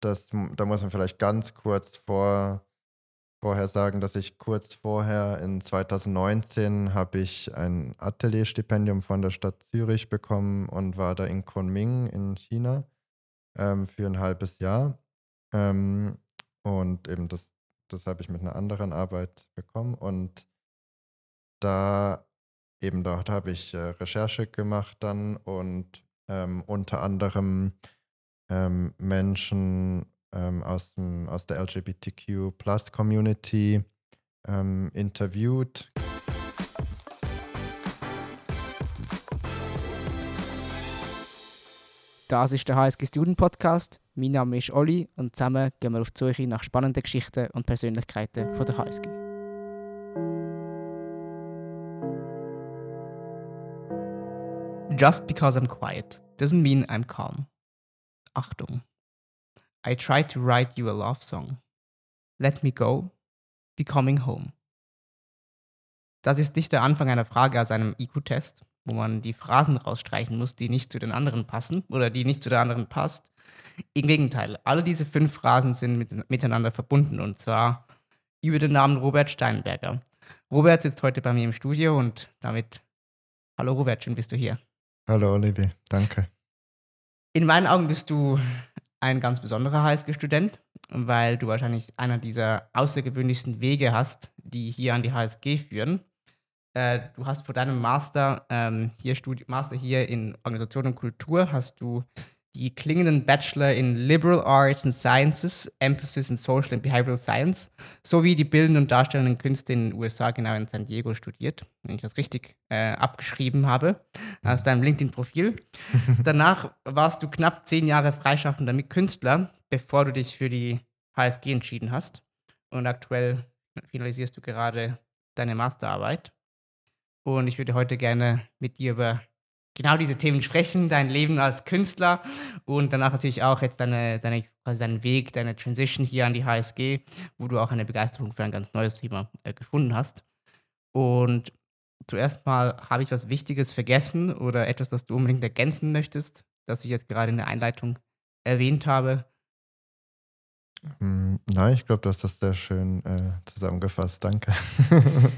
das, da muss man vielleicht ganz kurz vor, vorher sagen, dass ich kurz vorher in 2019 habe ich ein Atelierstipendium von der Stadt Zürich bekommen und war da in Kunming in China ähm, für ein halbes Jahr. Ähm, und eben das, das habe ich mit einer anderen Arbeit bekommen. Und da eben dort habe ich äh, Recherche gemacht dann und ähm, unter anderem ähm, Menschen ähm, aus, dem, aus der LGBTQ Plus Community ähm, interviewt. Das ist der HSG Student Podcast. Mein Name ist Olli und zusammen gehen wir auf die Suche nach spannenden Geschichten und Persönlichkeiten von der HSG. Just because I'm quiet doesn't mean I'm calm. Achtung. I tried to write you a love song. Let me go. Becoming home. Das ist nicht der Anfang einer Frage aus einem IQ-Test, wo man die Phrasen rausstreichen muss, die nicht zu den anderen passen oder die nicht zu der anderen passt. Im Gegenteil, alle diese fünf Phrasen sind mit, miteinander verbunden und zwar über den Namen Robert Steinberger. Robert sitzt heute bei mir im Studio und damit, hallo Robert, schön bist du hier. Hallo Olivier, danke. In meinen Augen bist du ein ganz besonderer HSG-Student, weil du wahrscheinlich einer dieser außergewöhnlichsten Wege hast, die hier an die HSG führen. Äh, du hast vor deinem Master, ähm, hier Studi Master hier in Organisation und Kultur, hast du die klingenden Bachelor in Liberal Arts and Sciences, Emphasis in Social and Behavioral Science, sowie die bildenden und darstellenden Künste in den USA, genau in San Diego, studiert, wenn ich das richtig äh, abgeschrieben habe, aus deinem LinkedIn-Profil. Danach warst du knapp zehn Jahre freischaffender Künstler, bevor du dich für die HSG entschieden hast. Und aktuell finalisierst du gerade deine Masterarbeit. Und ich würde heute gerne mit dir über genau diese Themen sprechen, dein Leben als Künstler und danach natürlich auch jetzt deine, deine, quasi deinen Weg, deine Transition hier an die HSG, wo du auch eine Begeisterung für ein ganz neues Thema äh, gefunden hast. Und zuerst mal habe ich was Wichtiges vergessen oder etwas, das du unbedingt ergänzen möchtest, das ich jetzt gerade in der Einleitung erwähnt habe. Hm, nein, ich glaube, du hast das sehr schön äh, zusammengefasst. Danke.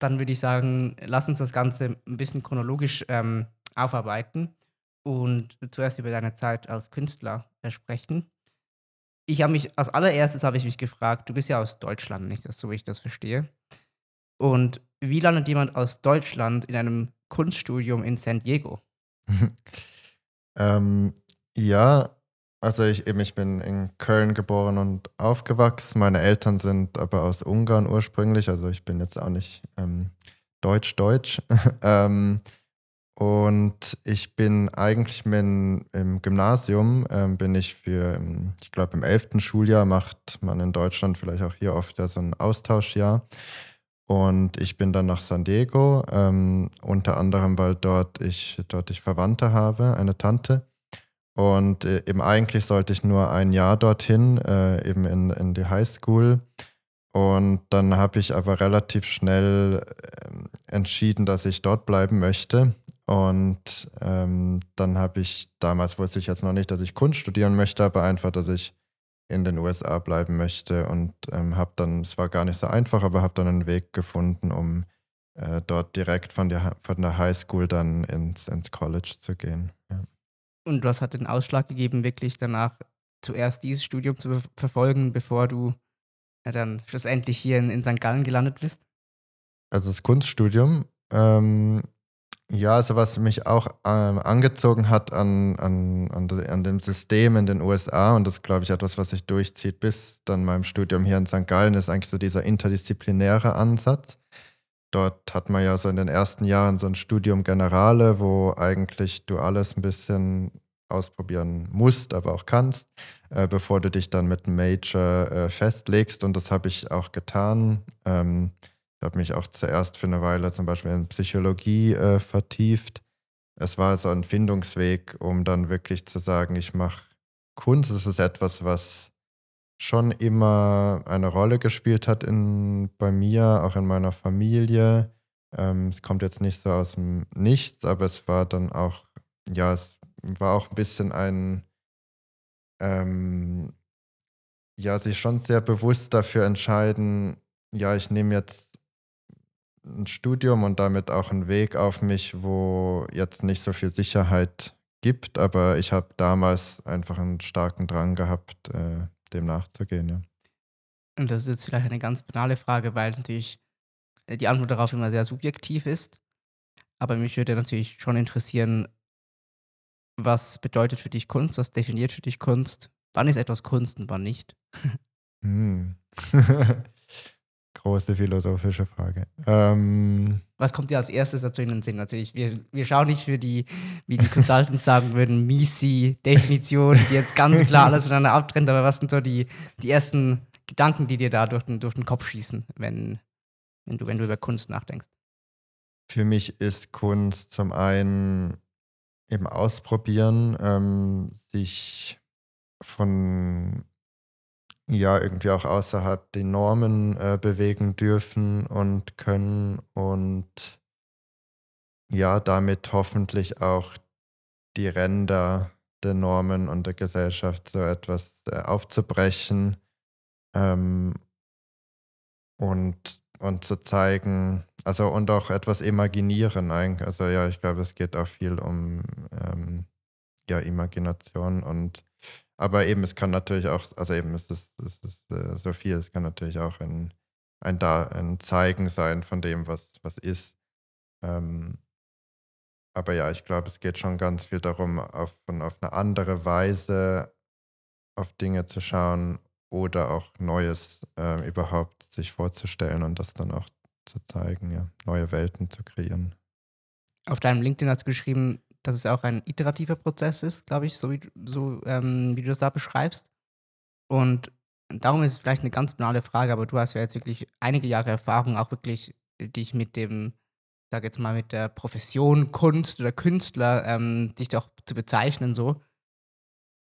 Dann würde ich sagen, lass uns das Ganze ein bisschen chronologisch ähm, aufarbeiten und zuerst über deine Zeit als Künstler sprechen. Ich habe mich, als allererstes habe ich mich gefragt, du bist ja aus Deutschland, nicht so wie ich das verstehe. Und wie landet jemand aus Deutschland in einem Kunststudium in San Diego? ähm, ja, also ich, eben, ich bin in Köln geboren und aufgewachsen. Meine Eltern sind aber aus Ungarn ursprünglich, also ich bin jetzt auch nicht ähm, deutsch-deutsch. ähm, und ich bin eigentlich min, im Gymnasium, ähm, bin ich für, ähm, ich glaube im elften Schuljahr macht man in Deutschland vielleicht auch hier oft ja so ein Austauschjahr. Und ich bin dann nach San Diego, ähm, unter anderem, weil dort ich, dort ich Verwandte habe, eine Tante. Und äh, eben eigentlich sollte ich nur ein Jahr dorthin, äh, eben in, in die Highschool. Und dann habe ich aber relativ schnell äh, entschieden, dass ich dort bleiben möchte. Und ähm, dann habe ich, damals wusste ich jetzt noch nicht, dass ich Kunst studieren möchte, aber einfach, dass ich in den USA bleiben möchte. Und ähm, habe dann, es war gar nicht so einfach, aber habe dann einen Weg gefunden, um äh, dort direkt von der, von der High School dann ins, ins College zu gehen. Ja. Und was hat den Ausschlag gegeben, wirklich danach zuerst dieses Studium zu verfolgen, bevor du ja, dann schlussendlich hier in, in St. Gallen gelandet bist? Also das Kunststudium, ähm, ja, also was mich auch ähm, angezogen hat an, an, an, an, dem System in den USA und das glaube ich etwas, was sich durchzieht bis dann meinem Studium hier in St. Gallen, ist eigentlich so dieser interdisziplinäre Ansatz. Dort hat man ja so in den ersten Jahren so ein Studium Generale, wo eigentlich du alles ein bisschen ausprobieren musst, aber auch kannst, äh, bevor du dich dann mit einem Major äh, festlegst und das habe ich auch getan. Ähm, ich habe mich auch zuerst für eine Weile zum Beispiel in Psychologie äh, vertieft. Es war so ein Findungsweg, um dann wirklich zu sagen, ich mache Kunst. Es ist etwas, was schon immer eine Rolle gespielt hat in, bei mir, auch in meiner Familie. Ähm, es kommt jetzt nicht so aus dem Nichts, aber es war dann auch, ja, es war auch ein bisschen ein, ähm, ja, sich schon sehr bewusst dafür entscheiden, ja, ich nehme jetzt ein Studium und damit auch einen Weg auf mich, wo jetzt nicht so viel Sicherheit gibt, aber ich habe damals einfach einen starken Drang gehabt, äh, dem nachzugehen. Ja. Und das ist jetzt vielleicht eine ganz banale Frage, weil natürlich äh, die Antwort darauf immer sehr subjektiv ist. Aber mich würde natürlich schon interessieren, was bedeutet für dich Kunst? Was definiert für dich Kunst? Wann ist etwas Kunst und wann nicht? hm. Große philosophische Frage. Ähm, Was kommt dir als erstes dazu in den Sinn? Natürlich, wir, wir schauen nicht für die, wie die Consultants sagen würden, Misi-Definition, die jetzt ganz klar alles voneinander abtrennt, aber was sind so die, die ersten Gedanken, die dir da durch den, durch den Kopf schießen, wenn, wenn, du, wenn du über Kunst nachdenkst? Für mich ist Kunst zum einen eben ausprobieren, ähm, sich von ja irgendwie auch außerhalb der Normen äh, bewegen dürfen und können und ja, damit hoffentlich auch die Ränder der Normen und der Gesellschaft so etwas äh, aufzubrechen ähm, und, und zu zeigen, also und auch etwas imaginieren eigentlich. Also ja, ich glaube, es geht auch viel um ähm, ja, Imagination und aber eben, es kann natürlich auch, also eben, es ist, es ist äh, so viel, es kann natürlich auch ein, ein, da, ein Zeigen sein von dem, was, was ist. Ähm, aber ja, ich glaube, es geht schon ganz viel darum, auf, auf eine andere Weise auf Dinge zu schauen oder auch Neues äh, überhaupt sich vorzustellen und das dann auch zu zeigen, ja, neue Welten zu kreieren. Auf deinem LinkedIn hast du geschrieben, dass es auch ein iterativer Prozess ist, glaube ich, so, wie, so ähm, wie du das da beschreibst. Und darum ist es vielleicht eine ganz banale Frage, aber du hast ja jetzt wirklich einige Jahre Erfahrung, auch wirklich dich mit dem, sag jetzt mal, mit der Profession Kunst oder Künstler, ähm, dich doch zu bezeichnen, so.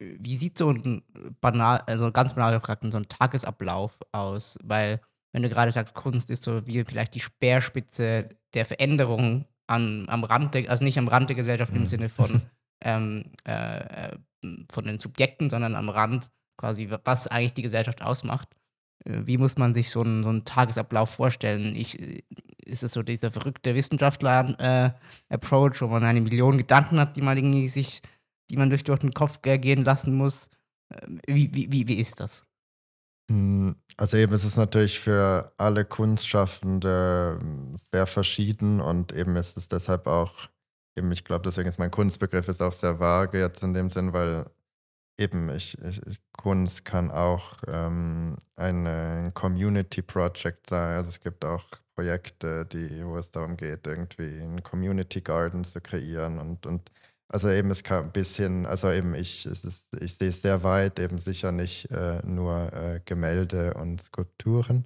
Wie sieht so ein banal, also ganz banal gefragt, so ein Tagesablauf aus? Weil, wenn du gerade sagst, Kunst ist so wie vielleicht die Speerspitze der Veränderung an, am Rand, der, also nicht am Rand der Gesellschaft im mhm. Sinne von, ähm, äh, äh, von den Subjekten, sondern am Rand quasi, was eigentlich die Gesellschaft ausmacht. Äh, wie muss man sich so einen, so einen Tagesablauf vorstellen? Ich, äh, ist es so dieser verrückte Wissenschaftler-Approach, äh, wo man eine Million Gedanken hat, die man irgendwie sich, die man durch, durch den Kopf gehen lassen muss? Wie, wie, wie, wie ist das? Hm, also eben ist es natürlich für alle Kunstschaffende hm, sehr verschieden und eben ist es deshalb auch, eben ich glaube, deswegen ist mein Kunstbegriff ist auch sehr vage jetzt in dem Sinn, weil eben ich, ich Kunst kann auch ähm, ein Community Project sein. Also es gibt auch Projekte, die, wo es darum geht, irgendwie einen Community Garden zu kreieren und, und also eben es kann ein bisschen, also eben ich, ist, ich sehe es sehr weit, eben sicher nicht äh, nur äh, Gemälde und Skulpturen.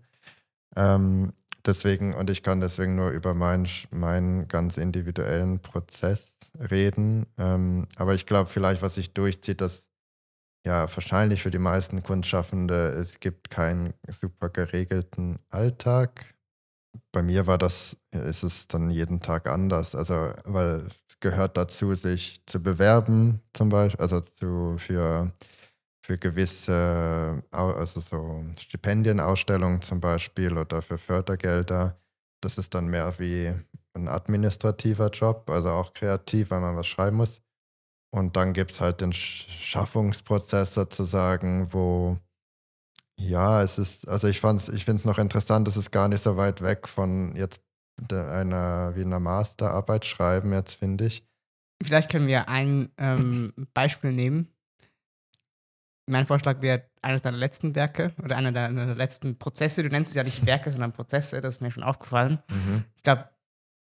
Ähm, deswegen, und ich kann deswegen nur über meinen, meinen ganz individuellen Prozess reden. Ähm, aber ich glaube vielleicht, was sich durchzieht, dass ja wahrscheinlich für die meisten Kunstschaffende, es gibt keinen super geregelten Alltag bei mir war das, ist es dann jeden Tag anders. Also, weil es gehört dazu, sich zu bewerben, zum Beispiel, also zu, für, für gewisse, also so Stipendienausstellungen zum Beispiel oder für Fördergelder. Das ist dann mehr wie ein administrativer Job, also auch kreativ, weil man was schreiben muss. Und dann gibt es halt den Schaffungsprozess sozusagen, wo ja, es ist, also ich fand's, ich finde es noch interessant, es ist gar nicht so weit weg von jetzt einer wie einer Masterarbeit schreiben, jetzt finde ich. Vielleicht können wir ein ähm, Beispiel nehmen. Mein Vorschlag wäre eines deiner letzten Werke oder einer deiner letzten Prozesse. Du nennst es ja nicht Werke, sondern Prozesse, das ist mir schon aufgefallen. Mhm. Ich glaube,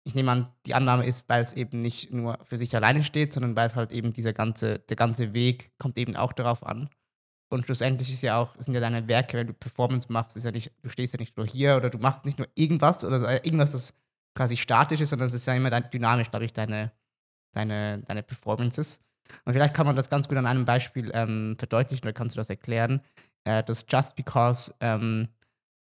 ich nehme an, die Annahme ist, weil es eben nicht nur für sich alleine steht, sondern weil es halt eben dieser ganze, der ganze Weg kommt eben auch darauf an. Und schlussendlich ist ja auch, sind ja deine Werke, wenn du Performance machst, ist ja nicht, du stehst ja nicht nur hier oder du machst nicht nur irgendwas oder so, äh, irgendwas, das quasi statisch ist, sondern es ist ja immer dynamisch, glaube ich, deine, deine, deine Performances. Und vielleicht kann man das ganz gut an einem Beispiel ähm, verdeutlichen oder kannst du das erklären, äh, dass just because um,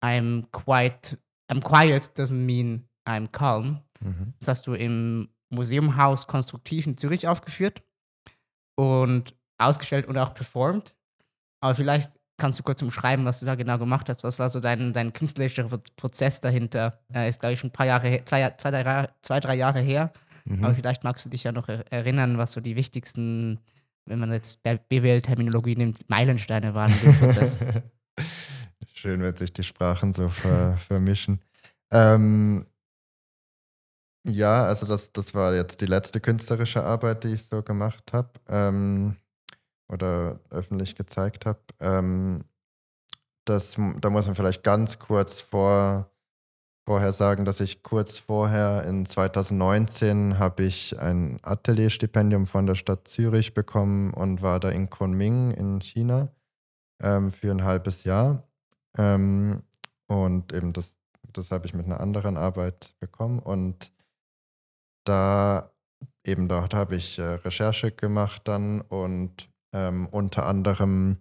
I'm quiet, I'm quiet doesn't mean I'm calm. Mhm. Das hast du im Museumhaus Konstruktiv in Zürich aufgeführt und ausgestellt und auch performt. Aber vielleicht kannst du kurz umschreiben, was du da genau gemacht hast? Was war so dein, dein künstlerischer Prozess dahinter? Äh, ist, glaube ich, schon ein paar Jahre, zwei, zwei, drei, zwei, drei Jahre her. Mhm. Aber vielleicht magst du dich ja noch erinnern, was so die wichtigsten, wenn man jetzt BWL-Terminologie nimmt, Meilensteine waren in dem Prozess. Schön, wenn sich die Sprachen so ver vermischen. Ähm, ja, also das, das war jetzt die letzte künstlerische Arbeit, die ich so gemacht habe ähm, oder öffentlich gezeigt habe. Ähm, das, da muss man vielleicht ganz kurz vor, vorher sagen, dass ich kurz vorher in 2019 habe ich ein Atelierstipendium von der Stadt Zürich bekommen und war da in Kunming in China ähm, für ein halbes Jahr. Ähm, und eben das, das habe ich mit einer anderen Arbeit bekommen und da eben dort habe ich äh, Recherche gemacht dann und ähm, unter anderem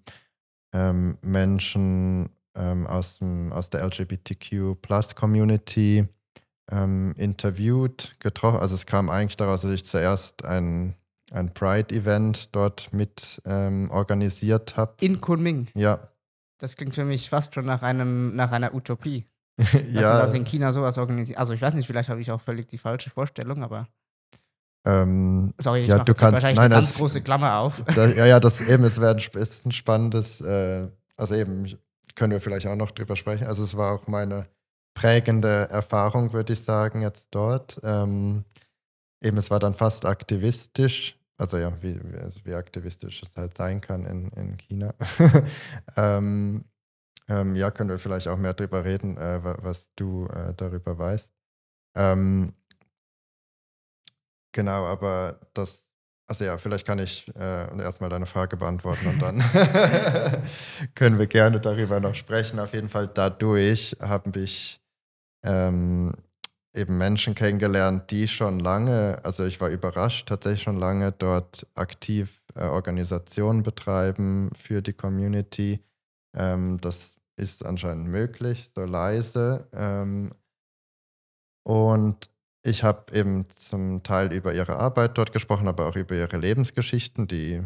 ähm, Menschen ähm, aus, dem, aus der LGBTQ Plus Community ähm, interviewt, getroffen. Also es kam eigentlich daraus, dass ich zuerst ein, ein Pride-Event dort mit ähm, organisiert habe. In Kunming? Ja. Das klingt für mich fast schon nach, einem, nach einer Utopie. Dass ja. man das in China sowas organisiert. Also ich weiß nicht, vielleicht habe ich auch völlig die falsche Vorstellung, aber. Ähm, Sorry, ich ja, du kannst, wahrscheinlich nein, eine ganz das, große Klammer auf. Das, ja, ja, das eben, es wäre ein, ist ein spannendes, äh, also eben, können wir vielleicht auch noch drüber sprechen. Also es war auch meine prägende Erfahrung, würde ich sagen, jetzt dort. Ähm, eben, es war dann fast aktivistisch, also ja, wie, also wie aktivistisch es halt sein kann in, in China. ähm, ähm, ja, können wir vielleicht auch mehr darüber reden, äh, was du äh, darüber weißt. Ähm, genau, aber das, also ja, vielleicht kann ich äh, erstmal deine Frage beantworten und dann können wir gerne darüber noch sprechen. Auf jeden Fall dadurch habe ich ähm, eben Menschen kennengelernt, die schon lange, also ich war überrascht, tatsächlich schon lange dort aktiv äh, Organisationen betreiben für die Community. Ähm, das ist anscheinend möglich, so leise. Ähm, und ich habe eben zum Teil über ihre Arbeit dort gesprochen, aber auch über ihre Lebensgeschichten, die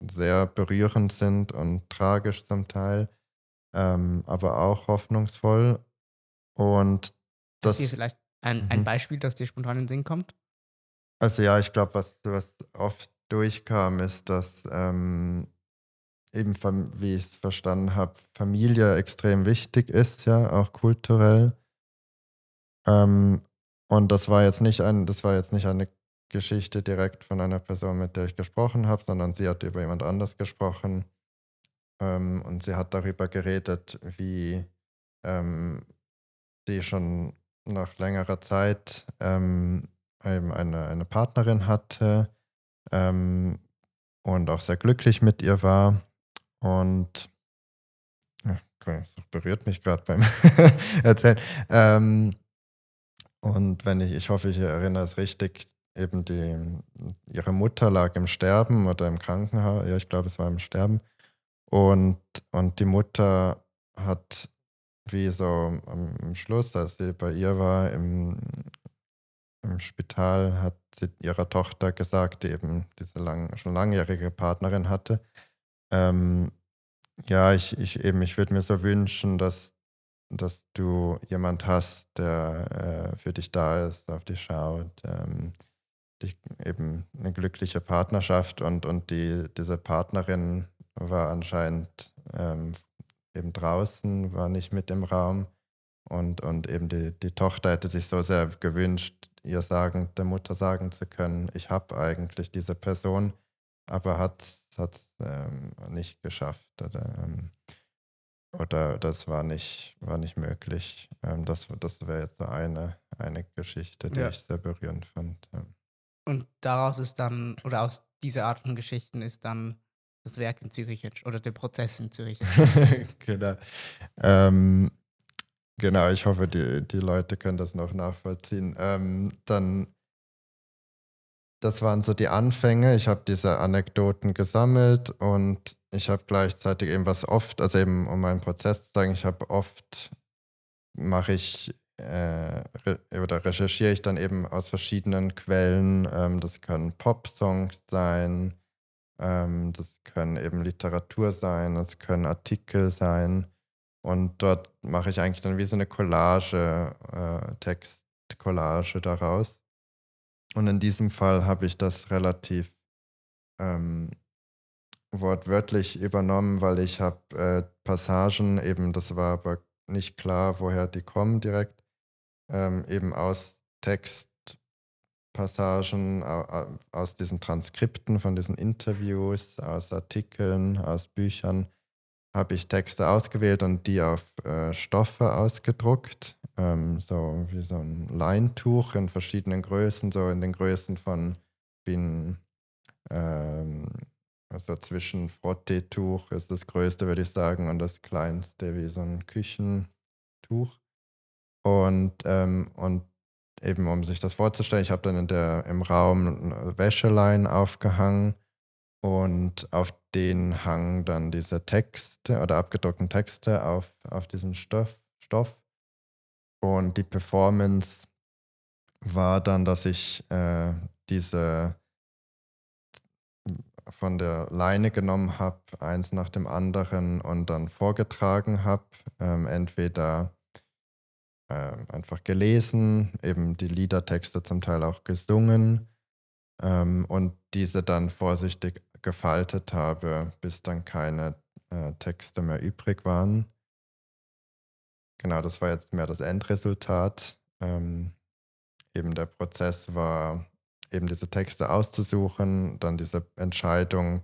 sehr berührend sind und tragisch zum Teil, ähm, aber auch hoffnungsvoll. Und das. Ist vielleicht ein, ein mhm. Beispiel, das dir spontan in den Sinn kommt? Also ja, ich glaube, was, was oft durchkam, ist, dass ähm, eben, wie ich es verstanden habe, Familie extrem wichtig ist, ja, auch kulturell. Ähm, und das war jetzt nicht ein, das war jetzt nicht eine Geschichte direkt von einer Person, mit der ich gesprochen habe, sondern sie hat über jemand anders gesprochen. Ähm, und sie hat darüber geredet, wie ähm, sie schon nach längerer Zeit ähm, eben eine, eine Partnerin hatte ähm, und auch sehr glücklich mit ihr war und ja, das berührt mich gerade beim Erzählen. Und wenn ich, ich hoffe, ich erinnere es richtig, eben die, ihre Mutter lag im Sterben oder im Krankenhaus, ja, ich glaube, es war im Sterben. Und, und die Mutter hat wie so am Schluss, als sie bei ihr war im, im Spital, hat sie ihrer Tochter gesagt, die eben diese lang, schon langjährige Partnerin hatte, ähm, ja, ich, ich ich würde mir so wünschen, dass, dass du jemand hast, der äh, für dich da ist, auf dich schaut, ähm, dich, eben eine glückliche Partnerschaft und, und die, diese Partnerin war anscheinend ähm, eben draußen, war nicht mit im Raum und, und eben die, die Tochter hätte sich so sehr gewünscht, ihr sagen, der Mutter sagen zu können, ich habe eigentlich diese Person, aber hat es ähm, nicht geschafft. Oder, ähm, oder das war nicht, war nicht möglich. Ähm, das das wäre jetzt so eine, eine Geschichte, die ja. ich sehr berührend fand. Ja. Und daraus ist dann, oder aus dieser Art von Geschichten ist dann das Werk in Zürich oder der Prozess in Zürich. genau. Ähm, genau, ich hoffe, die, die Leute können das noch nachvollziehen. Ähm, dann das waren so die Anfänge. Ich habe diese Anekdoten gesammelt und ich habe gleichzeitig eben was oft, also eben um meinen Prozess zu sagen, ich habe oft, mache ich äh, oder recherchiere ich dann eben aus verschiedenen Quellen. Ähm, das können Pop-Songs sein, Ähm, das können eben Literatur sein, es können Artikel sein. Und dort mache ich eigentlich dann wie so eine Collage, äh, Textcollage daraus. Und in diesem Fall habe ich das relativ ähm, wortwörtlich übernommen, weil ich habe äh, Passagen, eben das war aber nicht klar, woher die kommen direkt, ähm, eben aus Textpassagen, aus diesen Transkripten von diesen Interviews, aus Artikeln, aus Büchern, habe ich Texte ausgewählt und die auf äh, Stoffe ausgedruckt, ähm, so wie so ein Leintuch in verschiedenen Größen, so in den Größen von wie ähm, also zwischen Frotteetuch ist das größte, würde ich sagen, und das kleinste wie so ein Küchentuch. Und, ähm, und eben um sich das vorzustellen, ich habe dann in der, im Raum Wäschelein aufgehangen und auf den hangen dann diese Texte oder abgedruckten Texte auf, auf diesen Stoff, Stoff. Und die Performance war dann, dass ich äh, diese von der Leine genommen habe, eins nach dem anderen und dann vorgetragen habe. Ähm, entweder äh, einfach gelesen, eben die Liedertexte zum Teil auch gesungen ähm, und diese dann vorsichtig gefaltet habe, bis dann keine äh, Texte mehr übrig waren. Genau, das war jetzt mehr das Endresultat. Ähm, eben der Prozess war eben diese Texte auszusuchen, dann diese Entscheidung,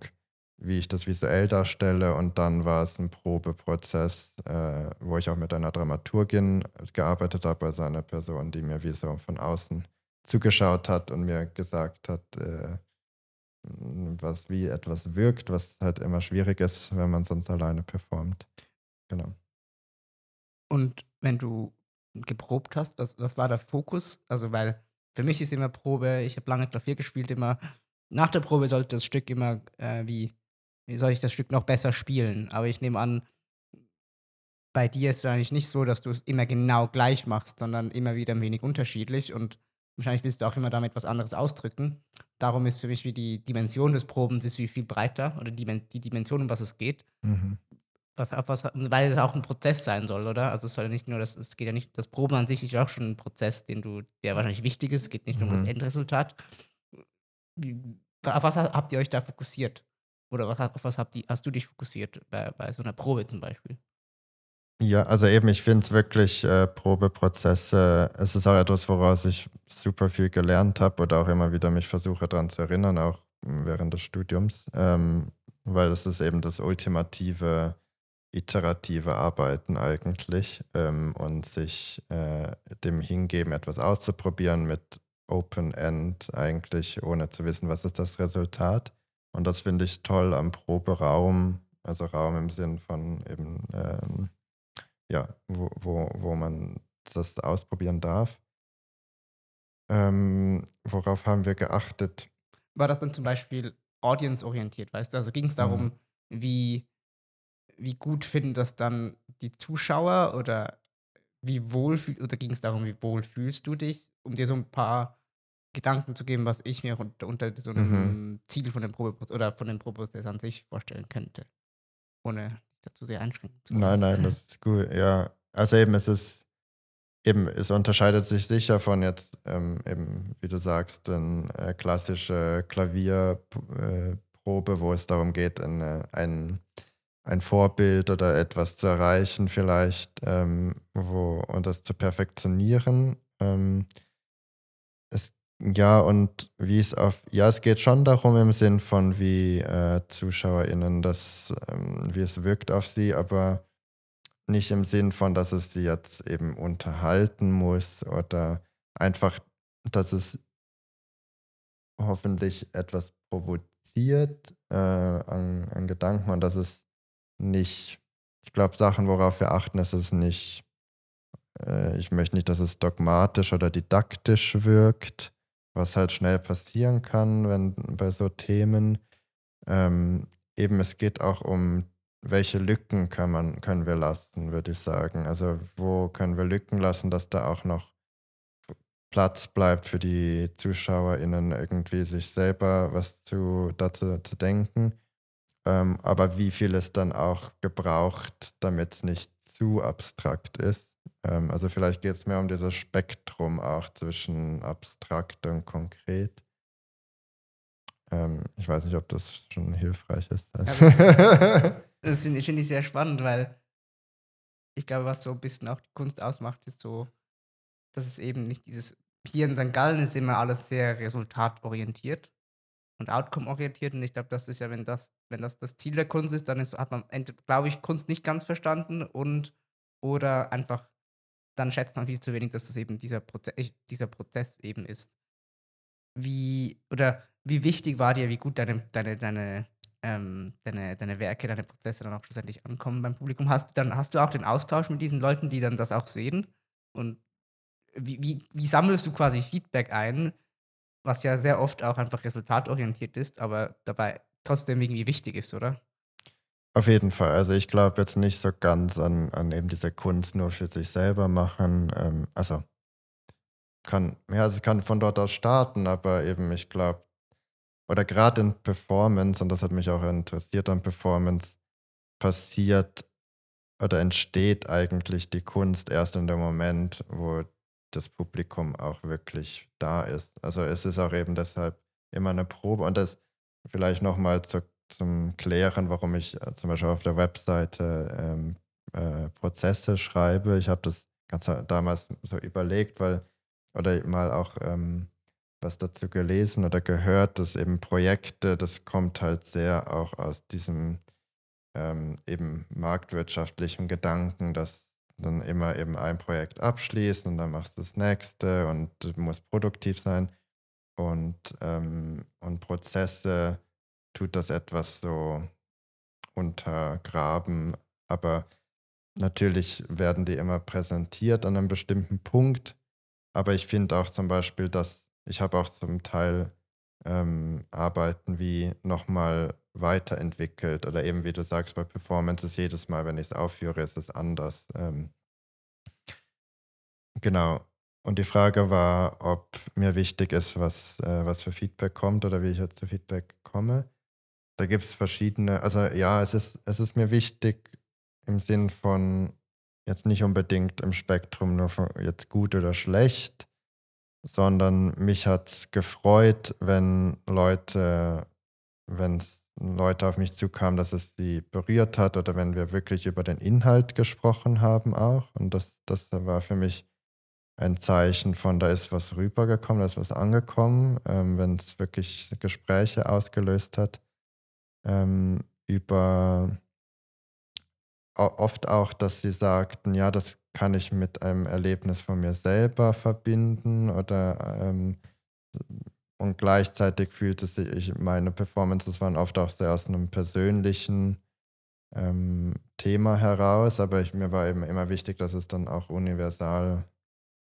wie ich das visuell darstelle und dann war es ein Probeprozess, äh, wo ich auch mit einer Dramaturgin gearbeitet habe, also einer Person, die mir wie so von außen zugeschaut hat und mir gesagt hat, äh, was wie etwas wirkt, was halt immer schwierig ist, wenn man sonst alleine performt. Genau. Und wenn du geprobt hast, was, was war der Fokus? Also, weil für mich ist immer Probe, ich habe lange Klavier gespielt, immer nach der Probe sollte das Stück immer äh, wie, wie soll ich das Stück noch besser spielen? Aber ich nehme an, bei dir ist es eigentlich nicht so, dass du es immer genau gleich machst, sondern immer wieder ein wenig unterschiedlich und wahrscheinlich willst du auch immer damit was anderes ausdrücken. Darum ist für mich wie die Dimension des Probens ist wie viel breiter oder die, die Dimension, um was es geht. Mhm was, was, weil es auch ein Prozess sein soll, oder? Also es soll nicht nur, das, es geht ja nicht, das Proben an sich ist ja auch schon ein Prozess, den du, der wahrscheinlich wichtig ist. Es geht nicht nur um das mhm. Endresultat. Wie, auf was habt ihr euch da fokussiert? Oder was, auf was habt die, hast du dich fokussiert bei, bei so einer Probe zum Beispiel? Ja, also eben, ich finde es wirklich äh, Probeprozesse. Es ist auch etwas, woraus ich super viel gelernt habe oder auch immer wieder mich versuche daran zu erinnern, auch während des Studiums. Ähm, weil es ist eben das ultimative iterative Arbeiten eigentlich ähm, und sich äh, dem hingeben, etwas auszuprobieren mit Open End eigentlich, ohne zu wissen, was ist das Resultat. Und das finde ich toll am Proberaum, also Raum im Sinn von eben, ähm, ja, wo, wo, wo man das ausprobieren darf. Ähm, worauf haben wir geachtet? War das dann zum Beispiel audience-orientiert, weißt du? Also ging es darum, mhm. wie wie gut finden das dann die Zuschauer oder wie wohl oder ging es darum, wie wohl fühlst du dich, um dir so ein paar Gedanken zu geben, was ich mir unter, unter so einem mhm. Ziel von dem Probeprozess oder von dem Probeprozess an sich vorstellen könnte, ohne dazu sehr einschränken zu können. Nein, nein, das ist gut, ja. Also eben, es ist eben, es unterscheidet sich sicher von jetzt ähm, eben, wie du sagst, eine äh, klassische Klavierprobe, äh, wo es darum geht, eine, einen ein Vorbild oder etwas zu erreichen vielleicht ähm, wo, und das zu perfektionieren. Ähm, ja, und wie es auf, ja, es geht schon darum im Sinn von wie äh, ZuschauerInnen das, ähm, wie es wirkt auf sie, aber nicht im Sinn von, dass es sie jetzt eben unterhalten muss oder einfach, dass es hoffentlich etwas provoziert äh, an, an Gedanken und dass es nicht, ich glaube, Sachen, worauf wir achten, ist es nicht, äh, ich möchte nicht, dass es dogmatisch oder didaktisch wirkt, was halt schnell passieren kann, wenn bei so Themen. Ähm, eben, es geht auch um, welche Lücken kann man, können wir lassen, würde ich sagen. Also wo können wir Lücken lassen, dass da auch noch Platz bleibt für die ZuschauerInnen irgendwie sich selber was zu, dazu zu denken. Ähm, aber wie viel es dann auch gebraucht, damit es nicht zu abstrakt ist. Ähm, also vielleicht geht es mehr um dieses Spektrum auch zwischen abstrakt und konkret. Ähm, ich weiß nicht, ob das schon hilfreich ist. das finde ich sehr spannend, weil ich glaube, was so ein bisschen auch die Kunst ausmacht, ist so, dass es eben nicht dieses, hier in St. Gallen ist immer alles sehr resultatorientiert und outcome-orientiert und ich glaube, das ist ja, wenn das, wenn das das Ziel der Kunst ist, dann ist, hat man, glaube ich, Kunst nicht ganz verstanden und oder einfach, dann schätzt man viel zu wenig, dass das eben dieser Prozess, dieser Prozess eben ist. Wie, oder wie wichtig war dir, wie gut deine, deine, deine, ähm, deine, deine Werke, deine Prozesse dann auch schlussendlich ankommen beim Publikum? Hast, dann, hast du auch den Austausch mit diesen Leuten, die dann das auch sehen? Und wie, wie, wie sammelst du quasi Feedback ein, was ja sehr oft auch einfach resultatorientiert ist, aber dabei trotzdem irgendwie wichtig ist, oder? Auf jeden Fall. Also ich glaube jetzt nicht so ganz an, an eben diese Kunst nur für sich selber machen. Ähm, also kann, ja, es kann von dort aus starten, aber eben ich glaube, oder gerade in Performance, und das hat mich auch interessiert an Performance, passiert oder entsteht eigentlich die Kunst erst in dem Moment, wo das Publikum auch wirklich da ist. Also es ist auch eben deshalb immer eine Probe und das vielleicht nochmal zum Klären, warum ich äh, zum Beispiel auf der Webseite ähm, äh, Prozesse schreibe. Ich habe das ganz damals so überlegt, weil oder mal auch ähm, was dazu gelesen oder gehört, dass eben Projekte, das kommt halt sehr auch aus diesem ähm, eben marktwirtschaftlichen Gedanken, dass dann immer eben ein Projekt abschließen und dann machst du das nächste und du musst produktiv sein und, ähm, und Prozesse tut das etwas so untergraben, aber natürlich werden die immer präsentiert an einem bestimmten Punkt, aber ich finde auch zum Beispiel, dass ich habe auch zum Teil ähm, Arbeiten wie nochmal weiterentwickelt oder eben wie du sagst, bei Performances jedes Mal, wenn ich es aufführe, ist es anders. Ähm, genau. Und die Frage war, ob mir wichtig ist, was, äh, was für Feedback kommt oder wie ich jetzt zu Feedback komme. Da gibt es verschiedene, also ja, es ist, es ist mir wichtig im Sinn von jetzt nicht unbedingt im Spektrum nur von jetzt gut oder schlecht, sondern mich hat es gefreut, wenn Leute, wenn Leute auf mich zukamen, dass es sie berührt hat oder wenn wir wirklich über den Inhalt gesprochen haben auch. Und das, das war für mich ein Zeichen von, da ist was rübergekommen, da ist was angekommen, ähm, wenn es wirklich Gespräche ausgelöst hat ähm, über oft auch, dass sie sagten, ja, das kann ich mit einem Erlebnis von mir selber verbinden oder ähm, und gleichzeitig fühlte sich, meine Performances waren oft auch sehr aus einem persönlichen ähm, Thema heraus, aber ich, mir war eben immer wichtig, dass es dann auch universal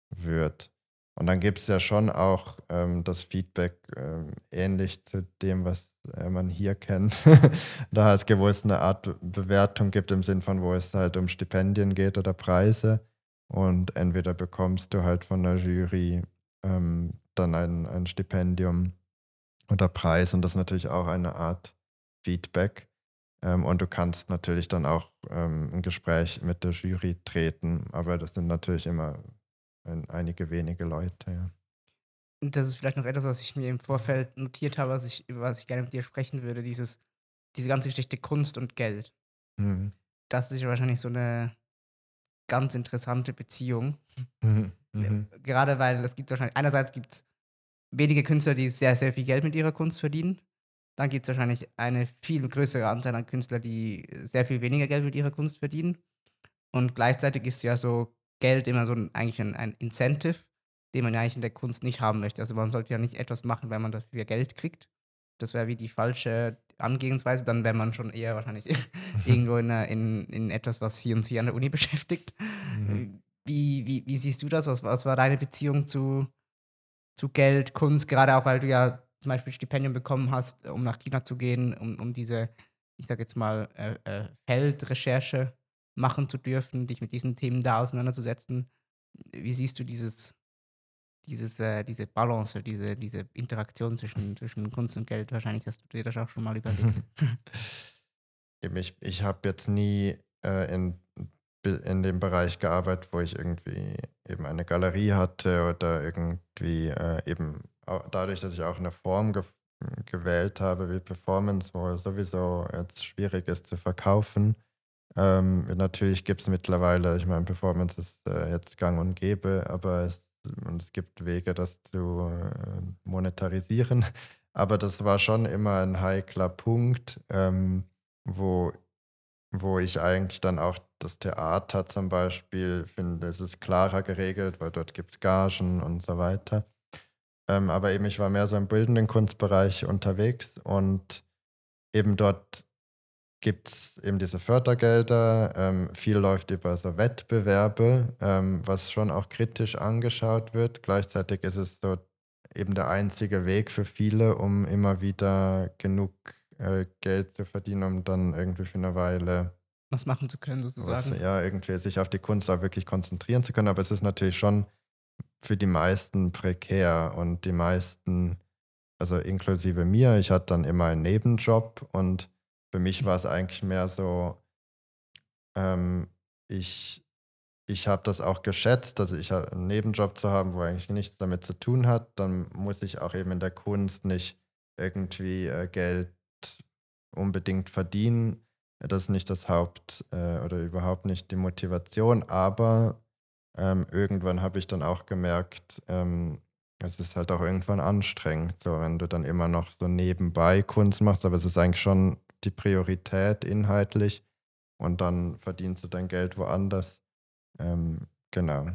wird. Und dann gibt es ja schon auch ähm, das Feedback ähm, ähnlich zu dem, was man hier kennt. da es gewusst eine Art Bewertung gibt im Sinn von, wo es halt um Stipendien geht oder Preise. Und entweder bekommst du halt von der Jury ähm, dann ein, ein Stipendium oder Preis und das ist natürlich auch eine Art Feedback. Ähm, und du kannst natürlich dann auch ähm, ein Gespräch mit der Jury treten, aber das sind natürlich immer ein, einige wenige Leute, ja. Und das ist vielleicht noch etwas, was ich mir im Vorfeld notiert habe, was ich, über was ich gerne mit dir sprechen würde, dieses, diese ganze Geschichte Kunst und Geld. Mhm. Das ist wahrscheinlich so eine ganz interessante Beziehung. Mhm. Mhm. Gerade weil es gibt wahrscheinlich, einerseits gibt es wenige Künstler, die sehr, sehr viel Geld mit ihrer Kunst verdienen. Dann gibt es wahrscheinlich eine viel größere Anzahl an Künstlern, die sehr viel weniger Geld mit ihrer Kunst verdienen. Und gleichzeitig ist ja so Geld immer so ein, eigentlich ein, ein Incentive, den man ja eigentlich in der Kunst nicht haben möchte. Also man sollte ja nicht etwas machen, wenn man dafür Geld kriegt. Das wäre wie die falsche Angehensweise. Dann wäre man schon eher wahrscheinlich irgendwo in, in, in etwas, was hier uns hier an der Uni beschäftigt. Mhm. Wie, wie, wie siehst du das? Was, was war deine Beziehung zu, zu Geld, Kunst? Gerade auch, weil du ja zum Beispiel Stipendium bekommen hast, um nach China zu gehen, um, um diese, ich sag jetzt mal, äh, äh, Feldrecherche machen zu dürfen, dich mit diesen Themen da auseinanderzusetzen. Wie siehst du dieses, dieses, äh, diese Balance, diese, diese Interaktion zwischen, zwischen Kunst und Geld. Wahrscheinlich hast du dir das auch schon mal überlegt. ich ich habe jetzt nie äh, in, in dem Bereich gearbeitet, wo ich irgendwie eben eine Galerie hatte oder irgendwie äh, eben dadurch, dass ich auch eine Form ge gewählt habe wie Performance, wo sowieso jetzt schwierig ist zu verkaufen. Ähm, natürlich gibt es mittlerweile, ich meine, Performance ist äh, jetzt gang und gäbe, aber es, und es gibt Wege, das zu äh, monetarisieren. Aber das war schon immer ein heikler Punkt, ähm, wo, wo ich eigentlich dann auch das Theater zum Beispiel finde, es ist klarer geregelt, weil dort gibt es Gagen und so weiter. Ähm, aber eben, ich war mehr so im bildenden Kunstbereich unterwegs und eben dort gibt es eben diese Fördergelder. Ähm, viel läuft über so Wettbewerbe, ähm, was schon auch kritisch angeschaut wird. Gleichzeitig ist es so eben der einzige Weg für viele, um immer wieder genug äh, Geld zu verdienen, um dann irgendwie für eine Weile was machen zu können, sozusagen. Was, ja, irgendwie sich auf die Kunst auch wirklich konzentrieren zu können. Aber es ist natürlich schon für die meisten prekär und die meisten, also inklusive mir, ich hatte dann immer einen Nebenjob und für mich war es eigentlich mehr so, ähm, ich, ich habe das auch geschätzt, dass ich einen Nebenjob zu haben, wo eigentlich nichts damit zu tun hat. Dann muss ich auch eben in der Kunst nicht irgendwie äh, Geld unbedingt verdienen. Das ist nicht das Haupt äh, oder überhaupt nicht die Motivation, aber ähm, irgendwann habe ich dann auch gemerkt, ähm, es ist halt auch irgendwann anstrengend, so wenn du dann immer noch so nebenbei Kunst machst, aber es ist eigentlich schon die Priorität inhaltlich und dann verdienst du dein Geld woanders. Ähm, genau.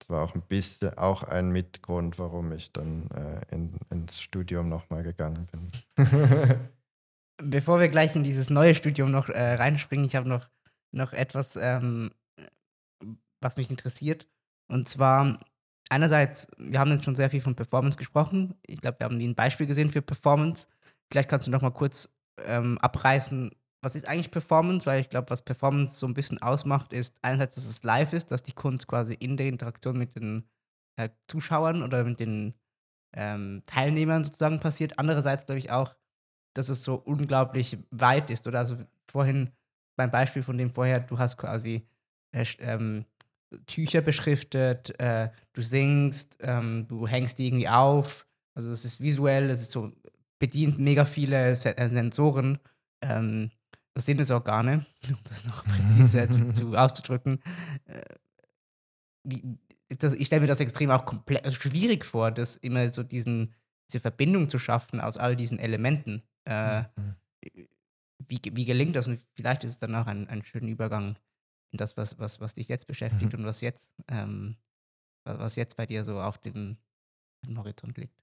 Das war auch ein bisschen auch ein Mitgrund, warum ich dann äh, in, ins Studium nochmal gegangen bin. Bevor wir gleich in dieses neue Studium noch äh, reinspringen, ich habe noch, noch etwas ähm, was mich interessiert. Und zwar, einerseits, wir haben jetzt schon sehr viel von Performance gesprochen. Ich glaube, wir haben ein Beispiel gesehen für Performance. Vielleicht kannst du noch mal kurz ähm, abreißen, was ist eigentlich Performance? Weil ich glaube, was Performance so ein bisschen ausmacht, ist einerseits, dass es live ist, dass die Kunst quasi in der Interaktion mit den äh, Zuschauern oder mit den ähm, Teilnehmern sozusagen passiert. Andererseits glaube ich auch, dass es so unglaublich weit ist. Oder also vorhin beim Beispiel von dem vorher, du hast quasi äh, ähm, Tücher beschriftet, äh, du singst, ähm, du hängst die irgendwie auf. Also es ist visuell, es ist so, bedient mega viele äh, Sensoren, ähm, Sinnesorgane, um das noch präzise zu, zu, auszudrücken. Äh, das, ich stelle mir das extrem auch komplett also schwierig vor, das immer so diesen, diese Verbindung zu schaffen aus all diesen Elementen. Äh, mhm. wie, wie gelingt das? Und vielleicht ist es dann auch ein, ein schöner Übergang in das, was, was, was dich jetzt beschäftigt mhm. und was jetzt, ähm, was jetzt bei dir so auf dem, dem Horizont liegt.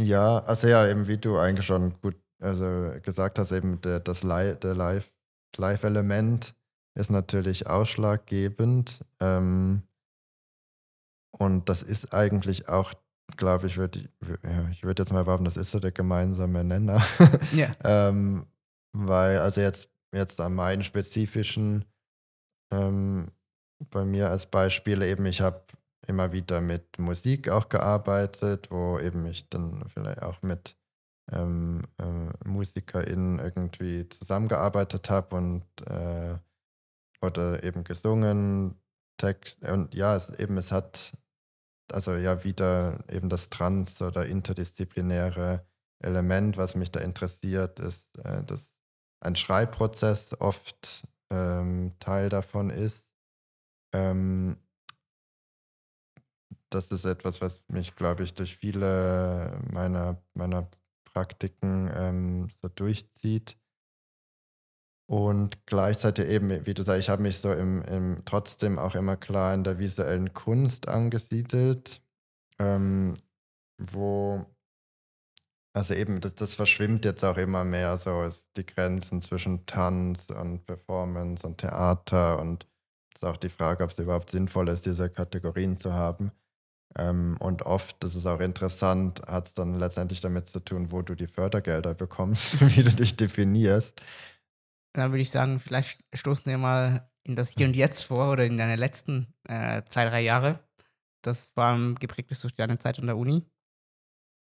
Ja, also ja, eben wie du eigentlich schon gut also gesagt hast, eben der, das Li der Live, Live-Element ist natürlich ausschlaggebend. Ähm, und das ist eigentlich auch, glaube ich, würde ja, ich würde jetzt mal behaupten, das ist so der gemeinsame Nenner. Ja. ähm, weil, also jetzt, jetzt an meinen spezifischen ähm, bei mir als Beispiel eben, ich habe immer wieder mit Musik auch gearbeitet, wo eben ich dann vielleicht auch mit ähm, äh, MusikerInnen irgendwie zusammengearbeitet habe und äh, oder eben gesungen, Text und ja, es eben, es hat also ja wieder eben das trans- oder interdisziplinäre Element, was mich da interessiert, ist, äh, dass ein Schreibprozess oft ähm, Teil davon ist. Ähm, das ist etwas, was mich, glaube ich, durch viele meiner, meiner Praktiken ähm, so durchzieht. Und gleichzeitig eben, wie du sagst, ich habe mich so im, im, trotzdem auch immer klar in der visuellen Kunst angesiedelt, ähm, wo also eben, das, das verschwimmt jetzt auch immer mehr so, die Grenzen zwischen Tanz und Performance und Theater und es ist auch die Frage, ob es überhaupt sinnvoll ist, diese Kategorien zu haben. Ähm, und oft, das ist auch interessant, hat es dann letztendlich damit zu tun, wo du die Fördergelder bekommst, wie du dich definierst. Dann würde ich sagen, vielleicht stoßen wir mal in das Hier und Jetzt vor oder in deine letzten äh, zwei, drei Jahre. das war geprägt durch deine Zeit an der Uni.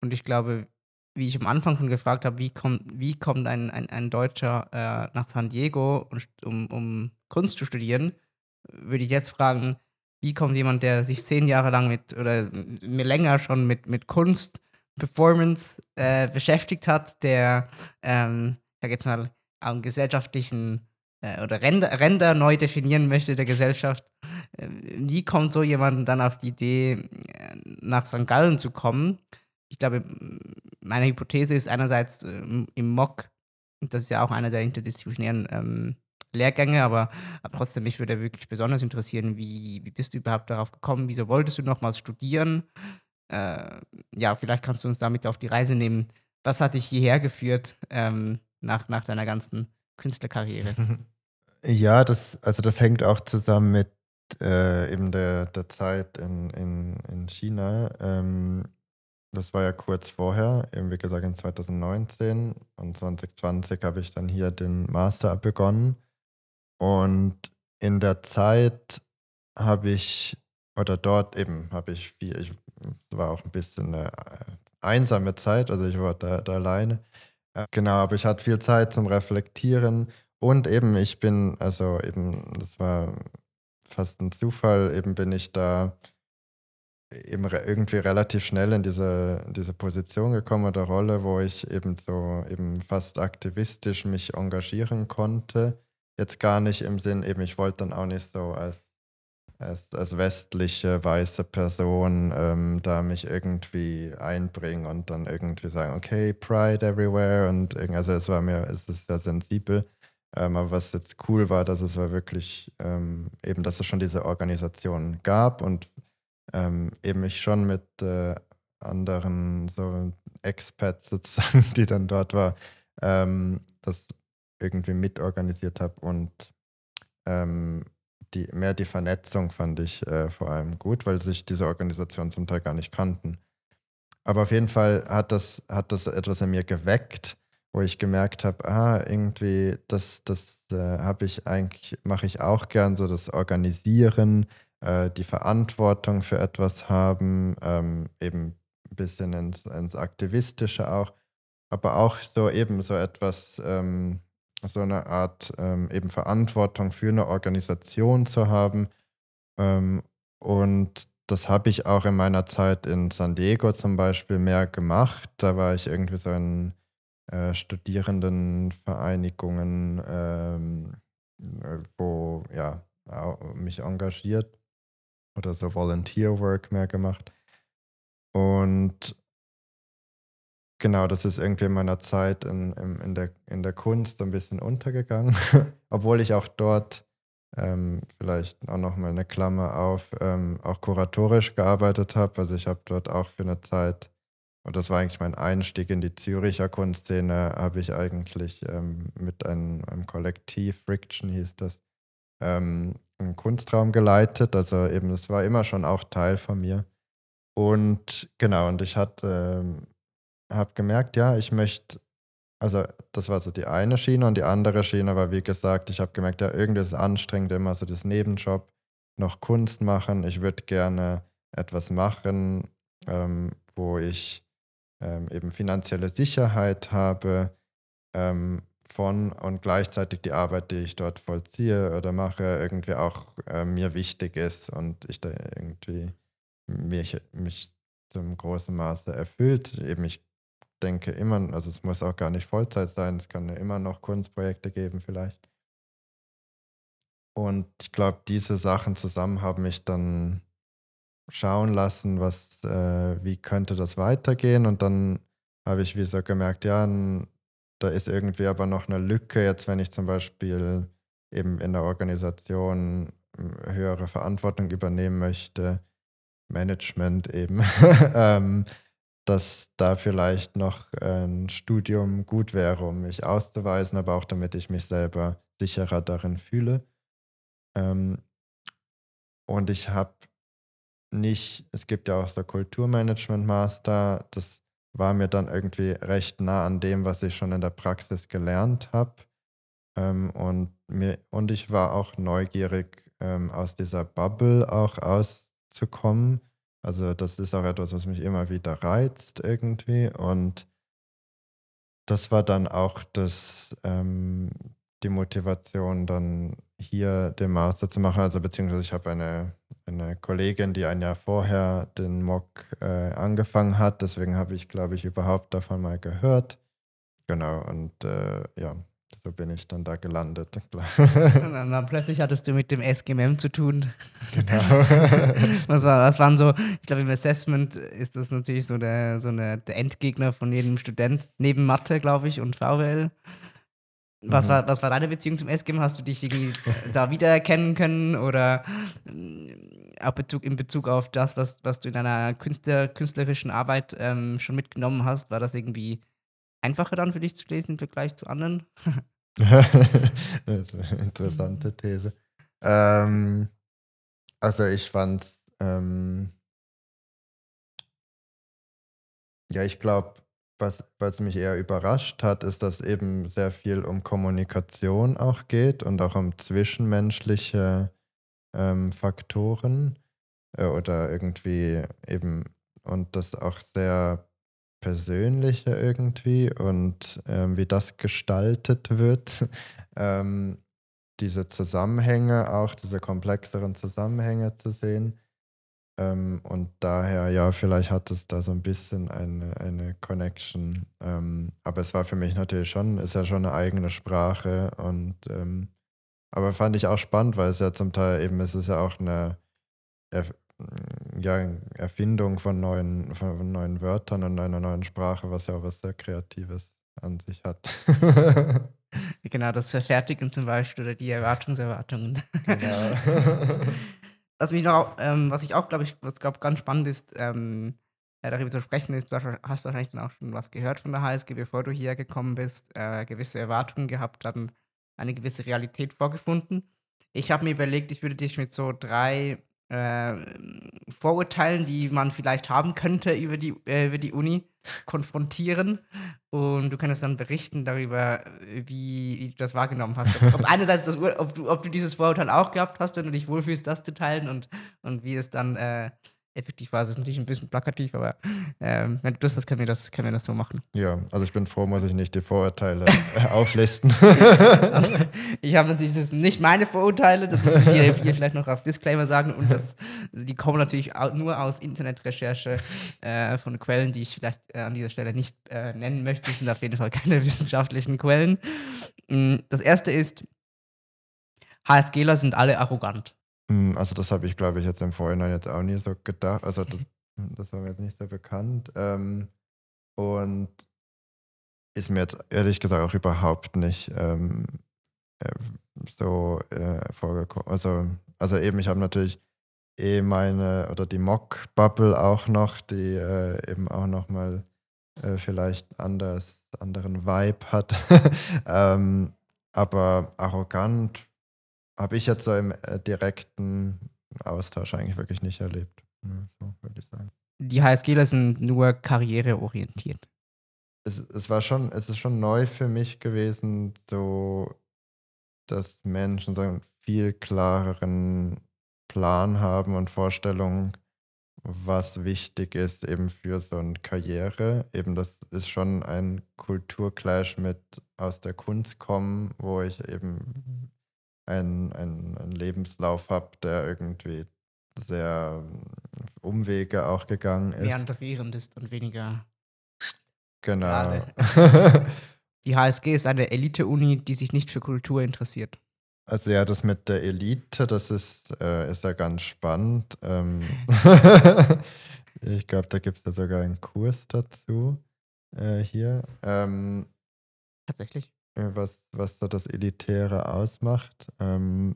Und ich glaube, wie ich am Anfang schon gefragt habe, wie kommt, wie kommt ein, ein, ein Deutscher äh, nach San Diego, um, um Kunst zu studieren, würde ich jetzt fragen, wie kommt jemand, der sich zehn Jahre lang mit oder mir länger schon mit, mit Kunst, Performance äh, beschäftigt hat, der, ähm, ich sag jetzt mal, einen gesellschaftlichen äh, oder Ränder, Ränder neu definieren möchte der Gesellschaft. Äh, wie kommt so jemand dann auf die Idee, äh, nach St. Gallen zu kommen? Ich glaube, meine Hypothese ist einerseits äh, im MOC, das ist ja auch einer der interdisziplinären ähm, Lehrgänge, aber, trotzdem, mich würde wirklich besonders interessieren, wie, wie bist du überhaupt darauf gekommen? Wieso wolltest du nochmals studieren? Äh, ja, vielleicht kannst du uns damit auf die Reise nehmen. Was hat dich hierher geführt ähm, nach, nach deiner ganzen Künstlerkarriere? Ja, das, also das hängt auch zusammen mit äh, eben der, der Zeit in, in, in China. Ähm, das war ja kurz vorher, eben wie gesagt in 2019 und 2020 habe ich dann hier den Master begonnen. Und in der Zeit habe ich, oder dort eben, habe ich viel, ich war auch ein bisschen eine äh, einsame Zeit, also ich war da, da alleine. Äh, genau, aber ich hatte viel Zeit zum Reflektieren und eben ich bin, also eben, das war fast ein Zufall, eben bin ich da eben irgendwie relativ schnell in diese, diese Position gekommen oder Rolle, wo ich eben so eben fast aktivistisch mich engagieren konnte jetzt gar nicht im Sinn, eben ich wollte dann auch nicht so als, als, als westliche weiße Person ähm, da mich irgendwie einbringen und dann irgendwie sagen, okay, Pride everywhere und also es war mir, es ist sehr sensibel. Ähm, aber was jetzt cool war, dass es war wirklich ähm, eben, dass es schon diese Organisation gab und ähm, eben ich schon mit äh, anderen so Expats sozusagen, die dann dort war, ähm, das irgendwie mitorganisiert habe und ähm, die, mehr die Vernetzung fand ich äh, vor allem gut, weil sich diese Organisationen zum Teil gar nicht kannten. Aber auf jeden Fall hat das, hat das etwas in mir geweckt, wo ich gemerkt habe, ah, irgendwie, das, das äh, habe ich eigentlich, mache ich auch gern, so das Organisieren, äh, die Verantwortung für etwas haben, ähm, eben ein bisschen ins, ins Aktivistische auch, aber auch so eben so etwas, ähm, so eine Art ähm, eben Verantwortung für eine Organisation zu haben. Ähm, und das habe ich auch in meiner Zeit in San Diego zum Beispiel mehr gemacht. Da war ich irgendwie so in äh, Studierendenvereinigungen, ähm, äh, wo ja mich engagiert oder so Volunteer Work mehr gemacht. Und Genau, das ist irgendwie in meiner Zeit in, in, in, der, in der Kunst ein bisschen untergegangen, obwohl ich auch dort ähm, vielleicht auch nochmal eine Klammer auf, ähm, auch kuratorisch gearbeitet habe. Also ich habe dort auch für eine Zeit, und das war eigentlich mein Einstieg in die Züricher Kunstszene, habe ich eigentlich ähm, mit einem, einem, Kollektiv, Friction hieß das, ähm, einen Kunstraum geleitet. Also eben, es war immer schon auch Teil von mir. Und genau, und ich hatte ähm, habe gemerkt, ja, ich möchte, also das war so die eine Schiene und die andere Schiene war, wie gesagt, ich habe gemerkt, ja, irgendwie ist es anstrengend, immer so das Nebenjob, noch Kunst machen. Ich würde gerne etwas machen, ähm, wo ich ähm, eben finanzielle Sicherheit habe ähm, von und gleichzeitig die Arbeit, die ich dort vollziehe oder mache, irgendwie auch äh, mir wichtig ist und ich da irgendwie mich, mich zum großen Maße erfüllt. Eben ich denke immer, also es muss auch gar nicht Vollzeit sein, es kann ja immer noch Kunstprojekte geben vielleicht. Und ich glaube, diese Sachen zusammen haben mich dann schauen lassen, was, äh, wie könnte das weitergehen. Und dann habe ich wie so gemerkt, ja, da ist irgendwie aber noch eine Lücke, jetzt wenn ich zum Beispiel eben in der Organisation hm, höhere Verantwortung übernehmen möchte, Management eben, ähm, dass da vielleicht noch ein Studium gut wäre, um mich auszuweisen, aber auch damit ich mich selber sicherer darin fühle. Ähm, und ich habe nicht, es gibt ja auch so Kulturmanagement Master, das war mir dann irgendwie recht nah an dem, was ich schon in der Praxis gelernt habe. Ähm, und, und ich war auch neugierig, ähm, aus dieser Bubble auch auszukommen Also das ist auch etwas, was mich immer wieder reizt irgendwie. Und das war dann auch das, ähm, die Motivation, dann hier den Master zu machen. Also beziehungsweise ich habe eine, eine Kollegin, die ein Jahr vorher den MOOC äh, angefangen hat. Deswegen habe ich, glaube ich, überhaupt davon mal gehört. Genau, und äh, ja, so bin ich dann da gelandet. und dann plötzlich hattest du mit dem SGMM zu tun. Genau. was, war, was waren so, ich glaube, im Assessment ist das natürlich so der, so eine, der Endgegner von jedem Student, neben Mathe, glaube ich, und VWL. Was, mhm. war, was war deine Beziehung zum SGM? Hast du dich irgendwie da wiedererkennen können oder äh, auch Bezug, in Bezug auf das, was, was du in deiner Künstler, künstlerischen Arbeit ähm, schon mitgenommen hast? War das irgendwie einfacher dann für dich zu lesen im Vergleich zu anderen? Interessante These. Ähm, also ich fand's, ähm, ja, ich glaube, was, was mich eher überrascht hat, ist, dass eben sehr viel um Kommunikation auch geht und auch um zwischenmenschliche ähm, Faktoren äh, oder irgendwie eben und das auch sehr Persönliche irgendwie und ähm, wie das gestaltet wird. ähm, diese Zusammenhänge, auch diese komplexeren Zusammenhänge zu sehen. Ähm, und daher, ja, vielleicht hat es da so ein bisschen eine, eine Connection. Ähm, aber es war für mich natürlich schon, ist ja schon eine eigene Sprache und ähm, aber fand ich auch spannend, weil es ja zum Teil eben, es ist ja auch eine ja, Erfindung von neuen, von neuen Wörtern und einer neuen Sprache, was ja auch was sehr Kreatives an sich hat. genau, das Verfertigen zum Beispiel oder die Erwartungserwartungen. Genau. was, mich noch, ähm, was ich auch, glaube ich, was glaube ganz spannend ist, ähm, darüber zu sprechen ist, du hast wahrscheinlich dann auch schon was gehört von der HSG, bevor du hierher gekommen bist, äh, gewisse Erwartungen gehabt, dann eine gewisse Realität vorgefunden. Ich habe mir überlegt, ich würde dich mit so drei äh, Vorurteilen, die man vielleicht haben könnte über die, äh, über die Uni, konfrontieren. Und du könntest dann berichten darüber, wie, wie du das wahrgenommen hast. Ob, ob einerseits, das, ob, du, ob du dieses Vorurteil auch gehabt hast, wenn du dich wohlfühlst, das zu teilen und, und wie es dann äh, effektiv war es natürlich ein bisschen plakativ, aber ähm, wenn du das hast, können wir das, können wir das so machen. Ja, also ich bin froh, muss ich nicht die Vorurteile äh, auflisten. also, ich habe natürlich, das nicht meine Vorurteile, das muss ich hier, hier vielleicht noch als Disclaimer sagen und das, die kommen natürlich nur aus Internetrecherche äh, von Quellen, die ich vielleicht äh, an dieser Stelle nicht äh, nennen möchte. Das sind auf jeden Fall keine wissenschaftlichen Quellen. Mm, das erste ist, HSGler sind alle arrogant. Hm, also das habe ich, glaube ich, jetzt im Vorhinein jetzt auch nie so gedacht. Also das, das war mir jetzt nicht so bekannt. Ähm, und ist mir jetzt ehrlich gesagt auch überhaupt nicht ähm, äh, so äh, vorgekommen. Also, also eben, ich habe natürlich eh meine oder die Mock-Bubble auch noch, die äh, eben auch nochmal äh, vielleicht anders, anderen Vibe hat. ähm, aber arrogant habe ich jetzt so im äh, direkten Austausch eigentlich wirklich nicht erlebt. Ne, so würde ich sagen. Die HSGler sind nur karriereorientiert. Es, es war schon, es ist schon neu für mich gewesen, so dass Menschen so einen viel klareren Plan haben und Vorstellungen, was wichtig ist eben für so eine Karriere. Eben das ist schon ein Kulturclash mit aus der Kunst kommen, wo ich eben einen, einen, Lebenslauf habe, der irgendwie sehr Umwege auch gegangen ist. Meanderierend ist und weniger. Genau. die HSG ist eine Elite-Uni, die sich nicht für Kultur interessiert. Also ja, das mit der Elite, das ist, äh, ist ja ganz spannend. Ähm ich glaube, da gibt es ja sogar einen Kurs dazu äh, hier. Ähm, Tatsächlich. Äh, was, was so das Elitäre ausmacht. Ähm,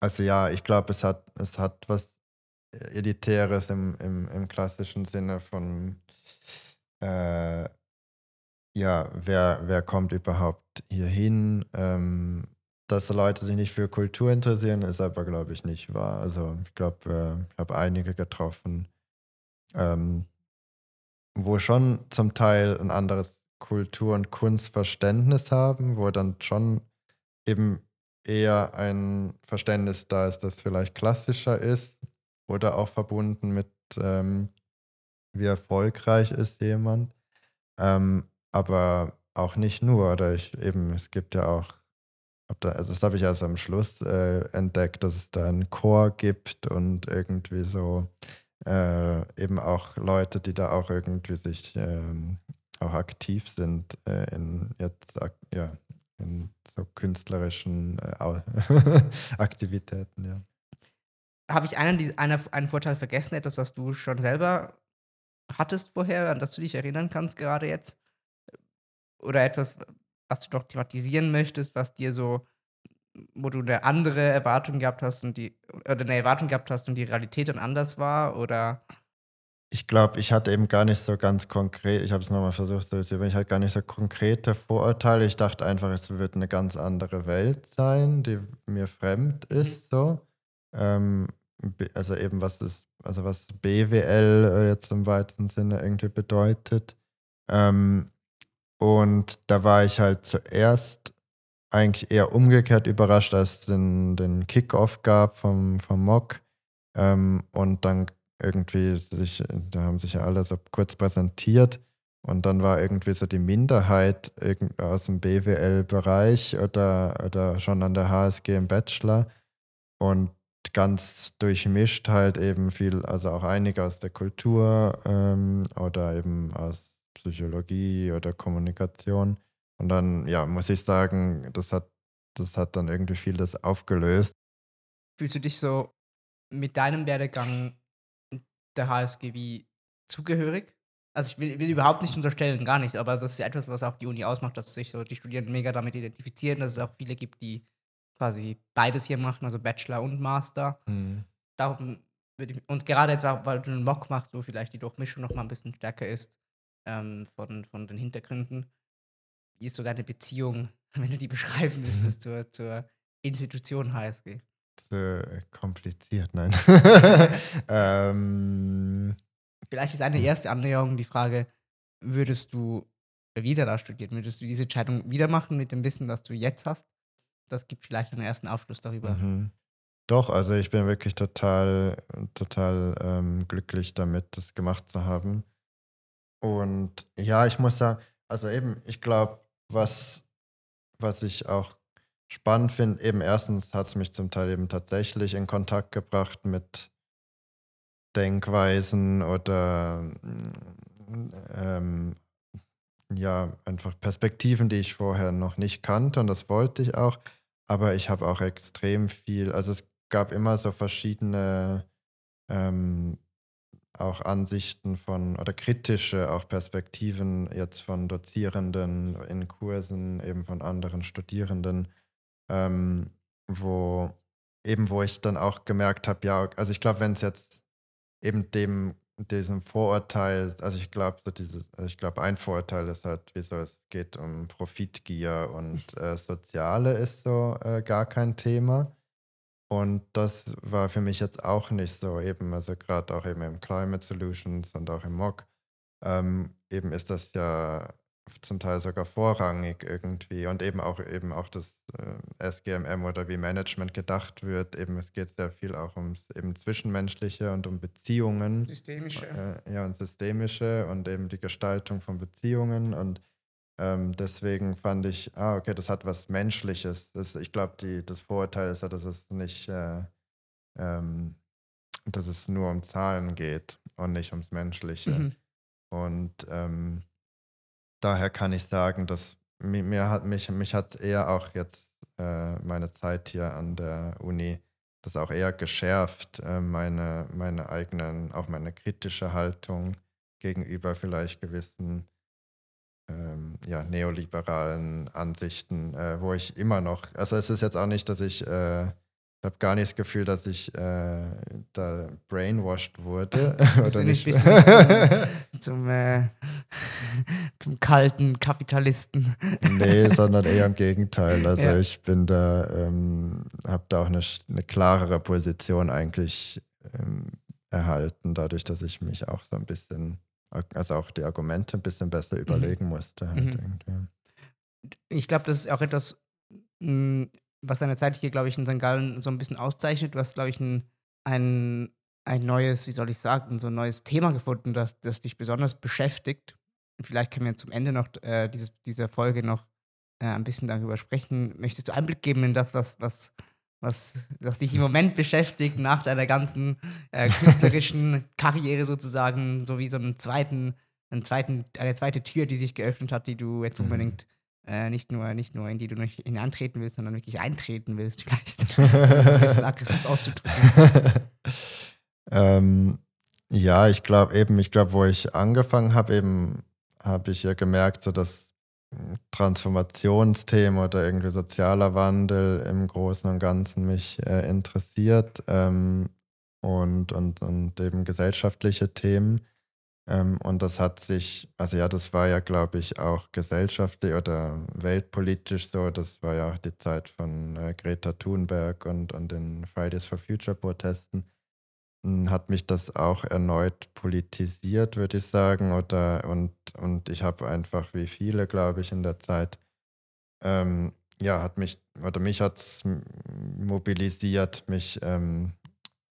also ja, ich glaube, es hat, es hat was Elitäres im, im, im klassischen Sinne von äh, ja, wer, wer kommt überhaupt hier hin? Ähm, dass Leute sich nicht für Kultur interessieren, ist aber, glaube ich, nicht wahr. Also ich glaube, äh, ich habe einige getroffen, ähm, wo schon zum Teil ein anderes Kultur- und Kunstverständnis haben, wo dann schon eben eher ein Verständnis da ist, das vielleicht klassischer ist. oder auch verbunden mit, ähm, wie erfolgreich ist jemand. Ähm, aber auch nicht nur, oder ich eben, es gibt ja auch, also das habe ich erst am Schluss äh, entdeckt, dass es da einen Chor gibt und irgendwie so äh, eben auch Leute, die da auch irgendwie sich ähm, auch aktiv sind äh, in jetzt ja in so künstlerischen äh, Aktivitäten, ja. Habe ich einen, einen, einen Vorteil vergessen, etwas, was du schon selber hattest vorher, an das du dich erinnern kannst, gerade jetzt? Oder etwas, was du noch thematisieren möchtest, was dir so, wo du eine andere Erwartung gehabt hast und die, oder eine Erwartung gehabt hast und die Realität dann anders war? Oder ich glaube, ich hatte eben gar nicht so ganz konkret, ich habe es nochmal versucht zu erzählen, ich hatte gar nicht so konkrete Vorurteile. Ich dachte einfach, es wird eine ganz andere Welt sein, die mir fremd ist, so. Ähm, also eben, was ist, also was BWL äh, jetzt im weitesten Sinne irgendwie bedeutet. Ähm, und da war ich halt zuerst eigentlich eher umgekehrt überrascht, als es den, den Kickoff gab vom, vom Mock. Ähm, und dann irgendwie sich, da haben sich ja alle so kurz präsentiert und dann war irgendwie so die Minderheit aus dem BWL-Bereich oder, oder schon an der HSG im Bachelor und ganz durchmischt halt eben viel, also auch einige aus der Kultur ähm, oder eben aus Psychologie oder Kommunikation. Und dann, ja, muss ich sagen, das hat, das hat dann irgendwie vieles aufgelöst. Fühlst du dich so mit deinem Werdegang der HSG wie zugehörig. Also ich will, will, überhaupt nicht unterstellen, gar nicht, aber das ist etwas, was auch die Uni ausmacht, dass sich so die Studierenden mega damit identifizieren, dass es auch viele gibt, die quasi beides hier machen, also Bachelor und Master. Mhm. Darum würde ich, und gerade jetzt auch, weil du einen Mock machst, wo vielleicht die Durchmischung noch mal ein bisschen stärker ist ähm, von, von den Hintergründen. Wie ist so deine Beziehung, wenn du die beschreiben müsstest, mhm. zur, zur Institution HSG? Äh, kompliziert, nein. ähm, Vielleicht ist eine erste Annäherung die Frage, würdest du wieder da studieren? Würdest du diese Entscheidung wieder machen mit dem Wissen, das du jetzt hast? Das gibt vielleicht einen ersten Aufschluss darüber. Mhm. Doch, also ich bin wirklich total, total ähm, glücklich damit, das gemacht zu haben. Und ja, ich muss sagen, also eben, ich glaube, was, was ich auch spannend finde, eben erstens hat es mich zum Teil eben tatsächlich in Kontakt gebracht mit Denkweisen oder ähm, ja, einfach Perspektiven, die ich vorher noch nicht kannte und das wollte ich auch. Aber ich habe auch extrem viel, also es gab immer so verschiedene ähm, auch Ansichten von oder kritische auch Perspektiven jetzt von Dozierenden in Kursen, eben von anderen Studierenden ähm, wo eben, wo ich dann auch gemerkt habe, ja, also ich glaube, wenn es jetzt eben dem, diesem Vorurteil, also ich glaube, so dieses, also ich glaube, ein Vorurteil ist halt, wieso es geht um Profitgier und äh, Soziale ist so äh, gar kein Thema. Und das war für mich jetzt auch nicht so, eben, also gerade auch eben im Climate Solutions und auch im MOC, ähm, eben ist das ja zum Teil sogar vorrangig irgendwie und eben auch eben auch das äh, SGMM oder wie Management gedacht wird. Eben es geht sehr viel auch ums eben Zwischenmenschliche und um Beziehungen. Systemische. Äh, ja, und systemische und eben die Gestaltung von Beziehungen und ähm, deswegen fand ich, ah, okay, das hat was Menschliches. Das, ich glaube, das Vorurteil ist ja, dass es nicht, äh, ähm, dass es nur um Zahlen geht und nicht ums Menschliche. Mhm. Und ähm, daher kann ich sagen, dass mir, hat mich, mich hat eher auch jetzt äh, meine Zeit hier an der Uni das auch eher geschärft, äh, meine, meine eigenen, auch meine kritische Haltung gegenüber vielleicht gewissen ähm, ja, neoliberalen Ansichten, äh, wo ich immer noch, also es ist jetzt auch nicht, dass ich äh, ich habe gar nicht das Gefühl, dass ich äh, da brainwashed wurde. Bist oder nicht, bist nicht zum, zum, äh, zum, kalten Kapitalisten. nee, sondern eher im Gegenteil. Also ja. ich bin da, ähm, habe da auch eine, eine, klarere Position eigentlich ähm, erhalten, dadurch, dass ich mich auch so ein bisschen, also auch die Argumente ein bisschen besser mhm. überlegen musste. Halt mhm. Ich glaube, das ist auch etwas, mh, was deine Zeit hier, glaube ich, in St. Gallen so ein bisschen auszeichnet. Du hast, glaube ich, ein, ein ein neues, wie soll ich sagen, so ein neues Thema gefunden, das, das dich besonders beschäftigt. Und vielleicht können wir zum Ende noch äh, dieses, dieser Folge noch äh, ein bisschen darüber sprechen. Möchtest du Einblick geben in das, was, was, was, was dich im Moment beschäftigt, nach deiner ganzen äh, künstlerischen Karriere sozusagen, so wie so einen zweiten, einen zweiten, eine zweite Tür, die sich geöffnet hat, die du jetzt mhm. unbedingt äh, nicht, nur, nicht nur in die du nicht hineintreten willst, sondern wirklich eintreten willst, vielleicht. ein bisschen aggressiv auszudrücken. ähm, ja, ich glaube eben, ich glaube, wo ich angefangen habe, eben habe ich ja gemerkt, so dass Transformationsthemen oder irgendwie sozialer Wandel im Großen und Ganzen mich äh, interessiert ähm, und, und, und eben gesellschaftliche Themen. Ähm, und das hat sich, also ja, das war ja, glaube ich, auch gesellschaftlich oder weltpolitisch so. Das war ja auch die Zeit von äh, Greta Thunberg und, und den Fridays for Future Protesten hat mich das auch erneut politisiert, würde ich sagen. Oder, und, und ich habe einfach, wie viele, glaube ich, in der Zeit, ähm, ja, hat mich, oder mich hat es mobilisiert, mich, ähm,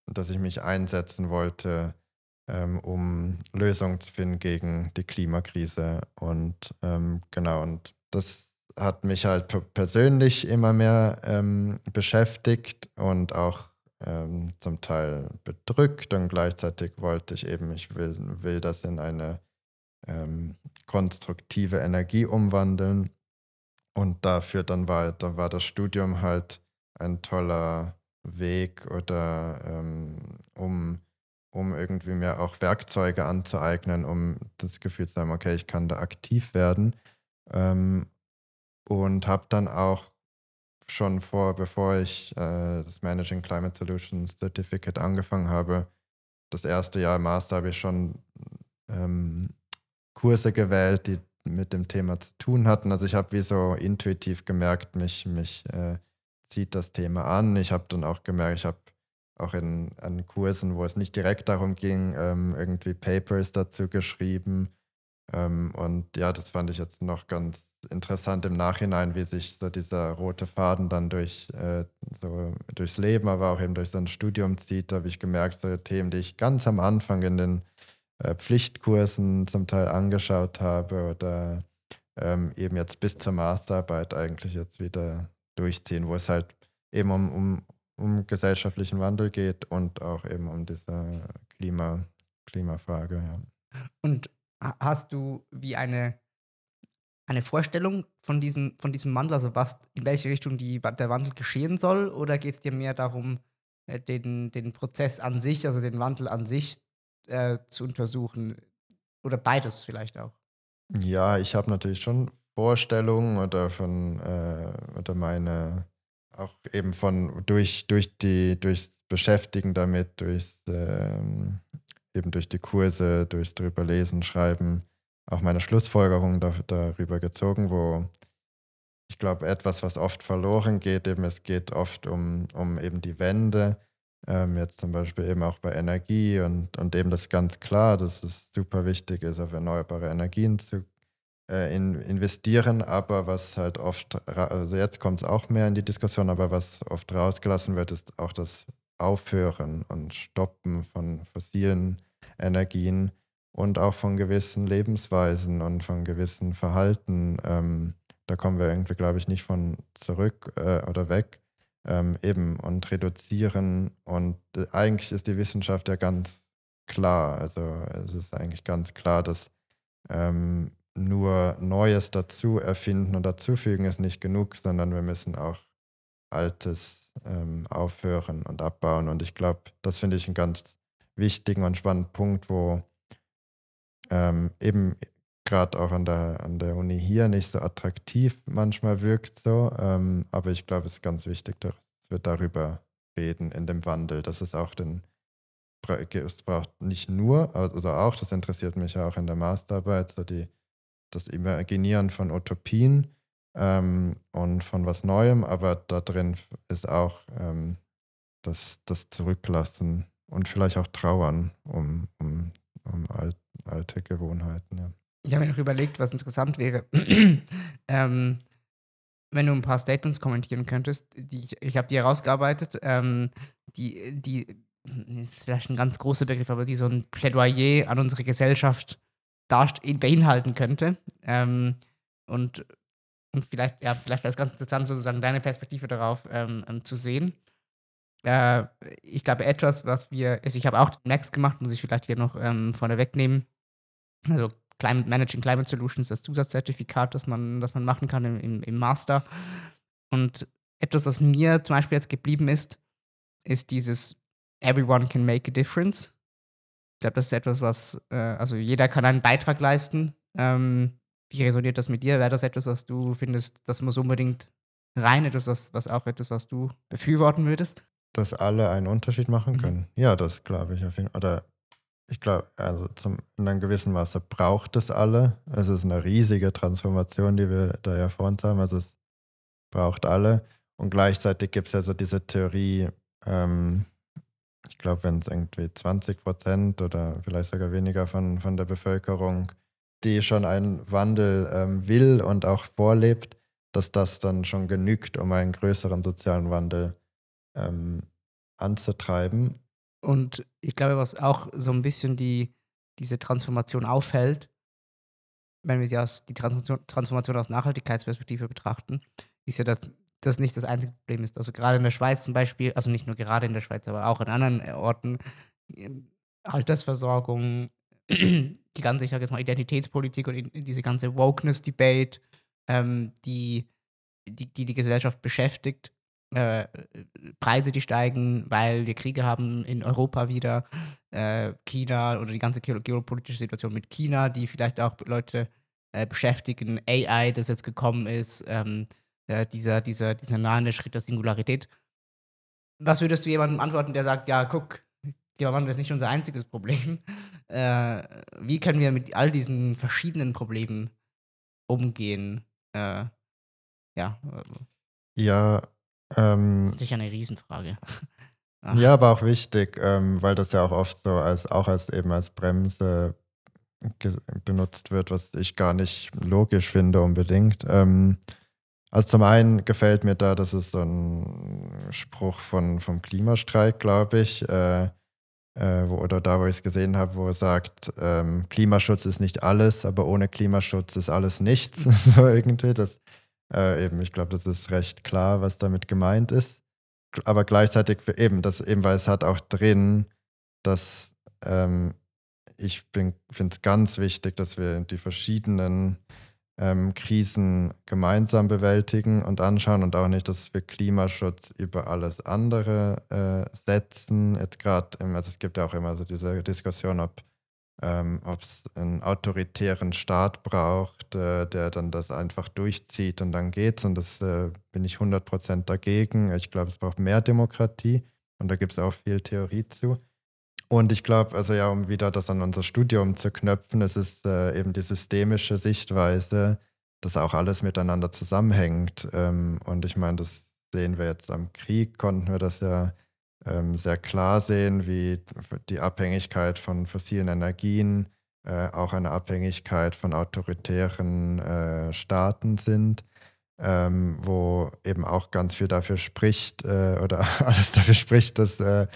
dass ich mich einsetzen wollte, um Lösungen zu finden gegen die Klimakrise. Und ähm, genau, und das hat mich halt persönlich immer mehr ähm, beschäftigt und auch ähm, zum Teil bedrückt und gleichzeitig wollte ich eben, ich will, will das in eine ähm, konstruktive Energie umwandeln. Und dafür dann war, da war das Studium halt ein toller Weg oder ähm, um, um irgendwie mir auch Werkzeuge anzueignen, um das Gefühl zu haben, okay, ich kann da aktiv werden. Ähm, und habe dann auch schon vor, bevor ich äh, das Managing Climate Solutions Certificate angefangen habe, das erste Jahr im Master habe ich schon ähm, Kurse gewählt, die mit dem Thema zu tun hatten. Also ich habe wie so intuitiv gemerkt, mich, mich äh, zieht das Thema an. Ich habe dann auch gemerkt, ich habe auch in, in Kursen, wo es nicht direkt darum ging, ähm, irgendwie Papers dazu geschrieben. Ähm, und ja, das fand ich jetzt noch ganz interessant im Nachhinein, wie sich so dieser rote Faden dann durch äh, so durchs Leben, aber auch eben durch sein Studium zieht. Da habe ich gemerkt, so Themen, die ich ganz am Anfang in den äh, Pflichtkursen zum Teil angeschaut habe oder ähm, eben jetzt bis zur Masterarbeit eigentlich jetzt wieder durchziehen, wo es halt eben um, um, um gesellschaftlichen Wandel geht und auch eben um diese Klima, Klimafrage. Ja. Und hast du wie eine eine Vorstellung von diesem, von diesem Wandel, also was, in welche Richtung die, der Wandel geschehen soll? Oder geht es dir mehr darum, äh, den, den Prozess an sich, also den Wandel an sich äh, zu untersuchen? Oder beides vielleicht auch? Ja, ich habe natürlich schon Vorstellungen oder von äh, oder meine auch eben von durch durch die durchs Beschäftigen damit, durchs ähm, eben durch die Kurse, durchs drüber lesen, schreiben, auch meine Schlussfolgerungen da, darüber gezogen, wo ich glaube, etwas, was oft verloren geht, eben es geht oft um, um eben die Wende, ähm, jetzt zum Beispiel eben auch bei Energie und, und eben das ganz klar, dass es super wichtig ist, auf erneuerbare Energien zu äh, in, investieren, aber was halt oft, also jetzt kommt es auch mehr in die Diskussion, aber was oft rausgelassen wird, ist auch das Aufhören und Stoppen von fossilen Energien und auch von gewissen Lebensweisen und von gewissen Verhalten. Ähm, da kommen wir irgendwie, glaube ich, nicht von zurück äh, oder weg. Ähm, eben und reduzieren. Und äh, eigentlich ist die Wissenschaft ja ganz klar. Also es ist eigentlich ganz klar, dass ähm, nur Neues dazu erfinden und dazufügen ist nicht genug, sondern wir müssen auch Altes ähm, aufhören und abbauen. Und ich glaube, das finde ich einen ganz wichtigen und spannenden Punkt, wo ähm, eben gerade auch an der, an der Uni hier nicht so attraktiv manchmal wirkt so. Ähm, aber ich glaube, es ist ganz wichtig, dass wir darüber reden in dem Wandel, dass es auch den es braucht nicht nur, also auch, das interessiert mich auch in der Masterarbeit, so die, das Imaginieren von Utopien ähm, und von was Neuem, aber da drin ist auch ähm, das, das Zurücklassen und vielleicht auch Trauern um, um, um alt, alte Gewohnheiten. Ja. Ich habe mir noch überlegt, was interessant wäre, ähm, wenn du ein paar Statements kommentieren könntest. Die, ich, ich habe die herausgearbeitet, ähm, die, die ist vielleicht ein ganz großer Begriff, aber die so ein Plädoyer an unsere Gesellschaft beinhalten könnte. Ähm, und, und vielleicht, ja, vielleicht wäre es ganz interessant, sozusagen deine Perspektive darauf ähm, ähm, zu sehen. Äh, ich glaube, etwas, was wir, also ich habe auch Next gemacht, muss ich vielleicht hier noch ähm, vorne wegnehmen. Also Climate Managing Climate Solutions, das Zusatzzertifikat, das man, das man machen kann im, im, im Master. Und etwas, was mir zum Beispiel jetzt geblieben ist, ist dieses Everyone can make a difference. Ich glaube, das ist etwas, was, äh, also jeder kann einen Beitrag leisten. Ähm, wie resoniert das mit dir? Wäre das etwas, was du findest, das muss unbedingt rein, etwas, was, was auch etwas, was du befürworten würdest? Dass alle einen Unterschied machen mhm. können. Mhm. Ja, das glaube ich auf jeden Fall. Oder ich glaube, also zum, in einem gewissen Maße braucht es alle. Es ist eine riesige Transformation, die wir da ja vor uns haben. Also es braucht alle. Und gleichzeitig gibt es ja so diese Theorie, ähm, ich glaube, wenn es irgendwie 20 Prozent oder vielleicht sogar weniger von, von der Bevölkerung, die schon einen Wandel ähm, will und auch vorlebt, dass das dann schon genügt, um einen größeren sozialen Wandel ähm, anzutreiben. Und ich glaube, was auch so ein bisschen die, diese Transformation aufhält, wenn wir sie aus die Transformation, Transformation aus Nachhaltigkeitsperspektive betrachten, ist ja, dass das nicht das einzige Problem ist. Also gerade in der Schweiz zum Beispiel, also nicht nur gerade in der Schweiz, aber auch in anderen äh, Orten, ähm, Altersversorgung, die ganze, ich sage jetzt mal, Identitätspolitik und diese ganze Wokeness-Debate, ähm, die, die, die die Gesellschaft beschäftigt, äh, Preise, die steigen, weil wir Kriege haben in Europa wieder, äh, China oder die ganze geopolitische Situation mit China, die vielleicht auch Leute äh, beschäftigen, AI, das jetzt gekommen ist, ähm, äh, dieser, dieser, dieser nahende Schritt der Singularität. Was würdest du jemandem antworten, der sagt, ja, guck, Klimawandel ist nicht unser einziges Problem. Äh, wie können wir mit all diesen verschiedenen Problemen umgehen? Äh, ja. Ja, ähm, das ist ja eine Riesenfrage. ja, aber auch wichtig, ähm, weil das ja auch oft so als auch als eben als Bremse benutzt wird, was ich gar nicht logisch finde unbedingt. Ähm, also zum einen gefällt mir da, das ist so ein Spruch von, vom Klimastreik, glaube ich, äh, äh, wo, oder da, wo ich es gesehen habe, wo er sagt, ähm, Klimaschutz ist nicht alles, aber ohne Klimaschutz ist alles nichts. so irgendwie. Das, äh, eben, ich glaube, das ist recht klar, was damit gemeint ist. Aber gleichzeitig eben, das eben, weil es hat auch drin, dass ähm, ich finde es ganz wichtig, dass wir die verschiedenen ähm, Krisen gemeinsam bewältigen und anschauen und auch nicht, dass wir Klimaschutz über alles andere äh, setzen. Jetzt gerade, also es gibt ja auch immer so diese Diskussion, ob ähm, es einen autoritären Staat braucht, äh, der dann das einfach durchzieht und dann geht's. Und das äh, bin ich 100% dagegen. Ich glaube, es braucht mehr Demokratie und da gibt es auch viel Theorie zu. Und ich glaube, also ja, um wieder das an unser Studium zu knöpfen, es ist äh, eben die systemische Sichtweise, dass auch alles miteinander zusammenhängt. Ähm, und ich meine, das sehen wir jetzt am Krieg, konnten wir das ja ähm, sehr klar sehen, wie die Abhängigkeit von fossilen Energien äh, auch eine Abhängigkeit von autoritären äh, Staaten sind. Ähm, wo eben auch ganz viel dafür spricht äh, oder alles dafür spricht, dass äh,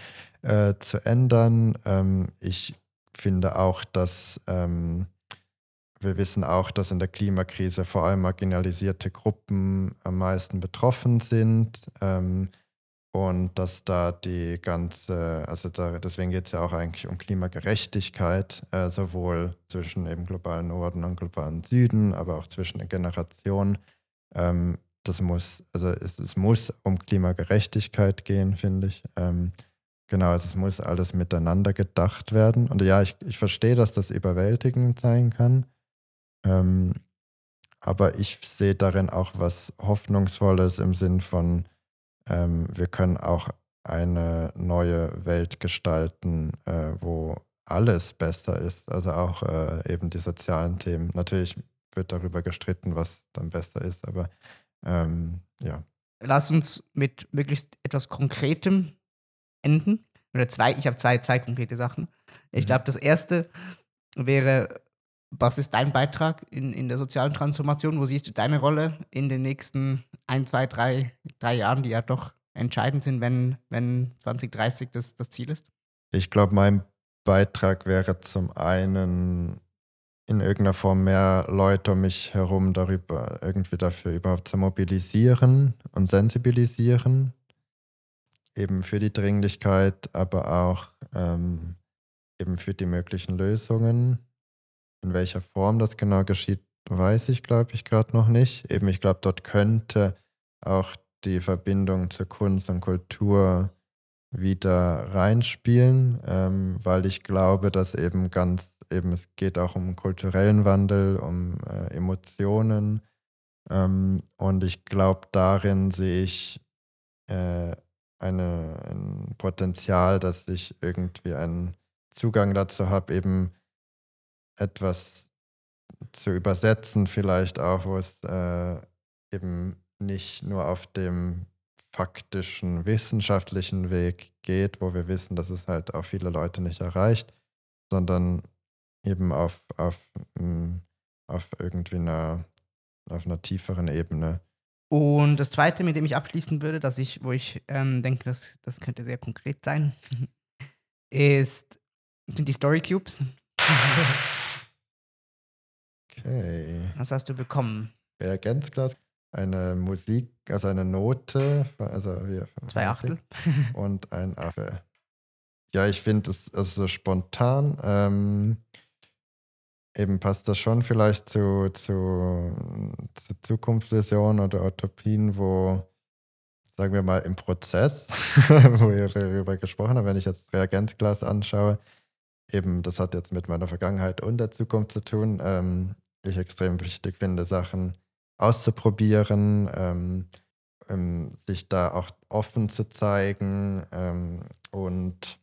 äh, zu ändern. Ähm, ich finde auch, dass ähm, wir wissen auch, dass in der Klimakrise vor allem marginalisierte Gruppen am meisten betroffen sind. Ähm, und dass da die ganze, also da, deswegen geht es ja auch eigentlich um Klimagerechtigkeit, äh, sowohl zwischen eben globalen Norden und globalen Süden, aber auch zwischen den Generationen. Ähm, das muss, also es, es, muss um Klimagerechtigkeit gehen, finde ich. Ähm, Genau, also es muss alles miteinander gedacht werden. Und ja, ich, ich verstehe, dass das überwältigend sein kann. Ähm, aber ich sehe darin auch was Hoffnungsvolles im Sinn von, ähm, wir können auch eine neue Welt gestalten, äh, wo alles besser ist. Also auch äh, eben die sozialen Themen. Natürlich wird darüber gestritten, was dann besser ist, aber ähm, ja. Lass uns mit möglichst etwas Konkretem enden. Oder zwei, ich habe zwei, zwei konkrete Sachen. Ich mhm. glaube, das erste wäre, was ist dein Beitrag in, in der sozialen Transformation? Wo siehst du deine Rolle in den nächsten ein, zwei, drei, drei Jahren, die ja doch entscheidend sind, wenn, wenn 2030 das, das Ziel ist? Ich glaube, mein Beitrag wäre zum einen in irgendeiner Form mehr Leute um mich herum darüber irgendwie dafür überhaupt zu mobilisieren und sensibilisieren, eben für die Dringlichkeit, aber auch ähm, eben für die möglichen Lösungen. In welcher Form das genau geschieht, weiß ich, glaube ich, gerade noch nicht. Eben, ich glaube, dort könnte auch die Verbindung zur Kunst und Kultur wieder reinspielen, ähm, weil ich glaube, dass eben ganz, eben es geht auch um kulturellen Wandel, um äh, Emotionen. Ähm, und ich glaube, darin sehe ich äh, eine, ein Potenzial, dass ich irgendwie einen Zugang dazu habe, eben etwas zu übersetzen, vielleicht auch, wo es äh, eben nicht nur auf dem faktischen, wissenschaftlichen Weg geht, wo wir wissen, dass es halt auch viele Leute nicht erreicht, sondern eben auf, auf, mm, auf irgendwie einer, auf einer tieferen Ebene. Und das zweite, mit dem ich abschließen würde, dass ich, wo ich ähm, denke, das, das könnte sehr konkret sein, ist, sind die Story Cubes. Okay. Was hast du bekommen? Reagenzglas, eine Musik, also eine Note, also wie, Zwei Achtel. und ein Affe. Ja, ich finde es also spontan. Ähm, eben passt das schon vielleicht zu, zu, zu Zukunftsvisionen oder Utopien, wo, sagen wir mal, im Prozess, wo wir darüber gesprochen haben, wenn ich jetzt Reagenzglas anschaue, eben, das hat jetzt mit meiner Vergangenheit und der Zukunft zu tun, ähm, ich extrem wichtig finde, Sachen auszuprobieren, ähm, ähm, sich da auch offen zu zeigen ähm, und,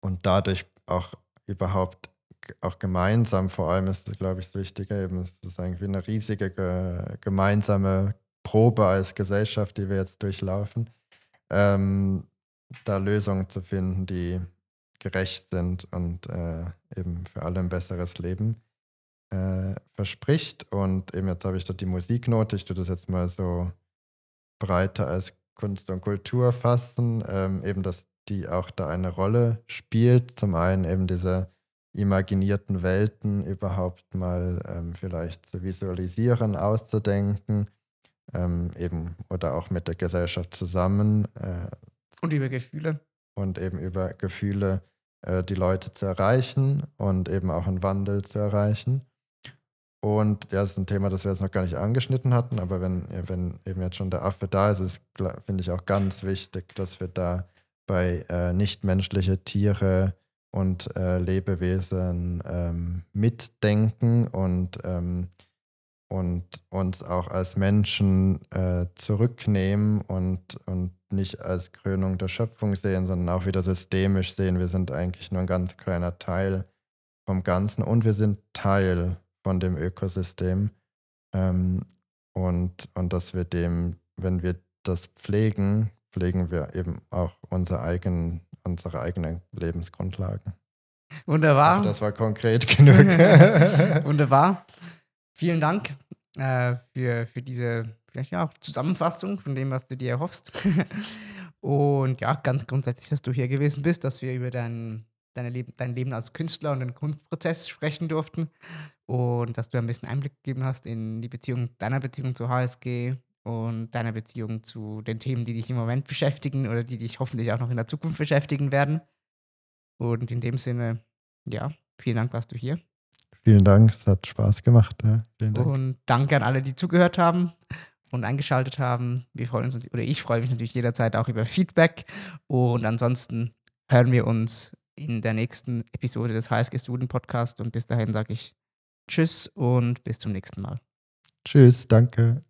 und dadurch auch überhaupt auch gemeinsam, vor allem ist das, glaube ich, das Wichtige, eben es ist irgendwie eine riesige ge gemeinsame Probe als Gesellschaft, die wir jetzt durchlaufen, ähm, da Lösungen zu finden, die gerecht sind und äh, eben für alle ein besseres Leben äh, verspricht. Und eben jetzt habe ich dort die Musiknote, ich tue das jetzt mal so breiter als Kunst und Kultur fassen, ähm, eben dass die auch da eine Rolle spielt. Zum einen eben diese imaginierten Welten überhaupt mal ähm, vielleicht zu visualisieren, auszudenken, ähm, eben oder auch mit der Gesellschaft zusammen. Äh, und über Gefühle. Und eben über Gefühle äh, die Leute zu erreichen und eben auch einen Wandel zu erreichen. Und ja, das ist ein Thema, das wir jetzt noch gar nicht angeschnitten hatten, aber wenn, wenn eben jetzt schon der Affe da ist, ist finde ich auch ganz wichtig, dass wir da bei äh, nichtmenschliche Tiere und äh, Lebewesen ähm, mitdenken und, ähm, und uns auch als Menschen äh, zurücknehmen und, und nicht als Krönung der Schöpfung sehen, sondern auch wieder systemisch sehen. Wir sind eigentlich nur ein ganz kleiner Teil vom Ganzen und wir sind Teil von dem Ökosystem. Ähm, und, und dass wir dem, wenn wir das pflegen, pflegen wir eben auch unsere eigenen, unsere eigenen Lebensgrundlagen. Wunderbar. Also das war konkret genug. Wunderbar. Vielen Dank äh, für, für diese vielleicht ja auch Zusammenfassung von dem, was du dir erhoffst. Und ja, ganz grundsätzlich, dass du hier gewesen bist, dass wir über dein, deine Leben, dein Leben als Künstler und den Kunstprozess sprechen durften und dass du ein bisschen Einblick gegeben hast in die Beziehung, deiner Beziehung zur HSG und deiner Beziehung zu den Themen, die dich im Moment beschäftigen oder die dich hoffentlich auch noch in der Zukunft beschäftigen werden. Und in dem Sinne, ja, vielen Dank, warst du hier. Vielen Dank, es hat Spaß gemacht. Ja, Dank. Und danke an alle, die zugehört haben und eingeschaltet haben. Wir freuen uns, oder ich freue mich natürlich jederzeit auch über Feedback. Und ansonsten hören wir uns in der nächsten Episode des HSG Student Podcast. Und bis dahin sage ich Tschüss und bis zum nächsten Mal. Tschüss, danke.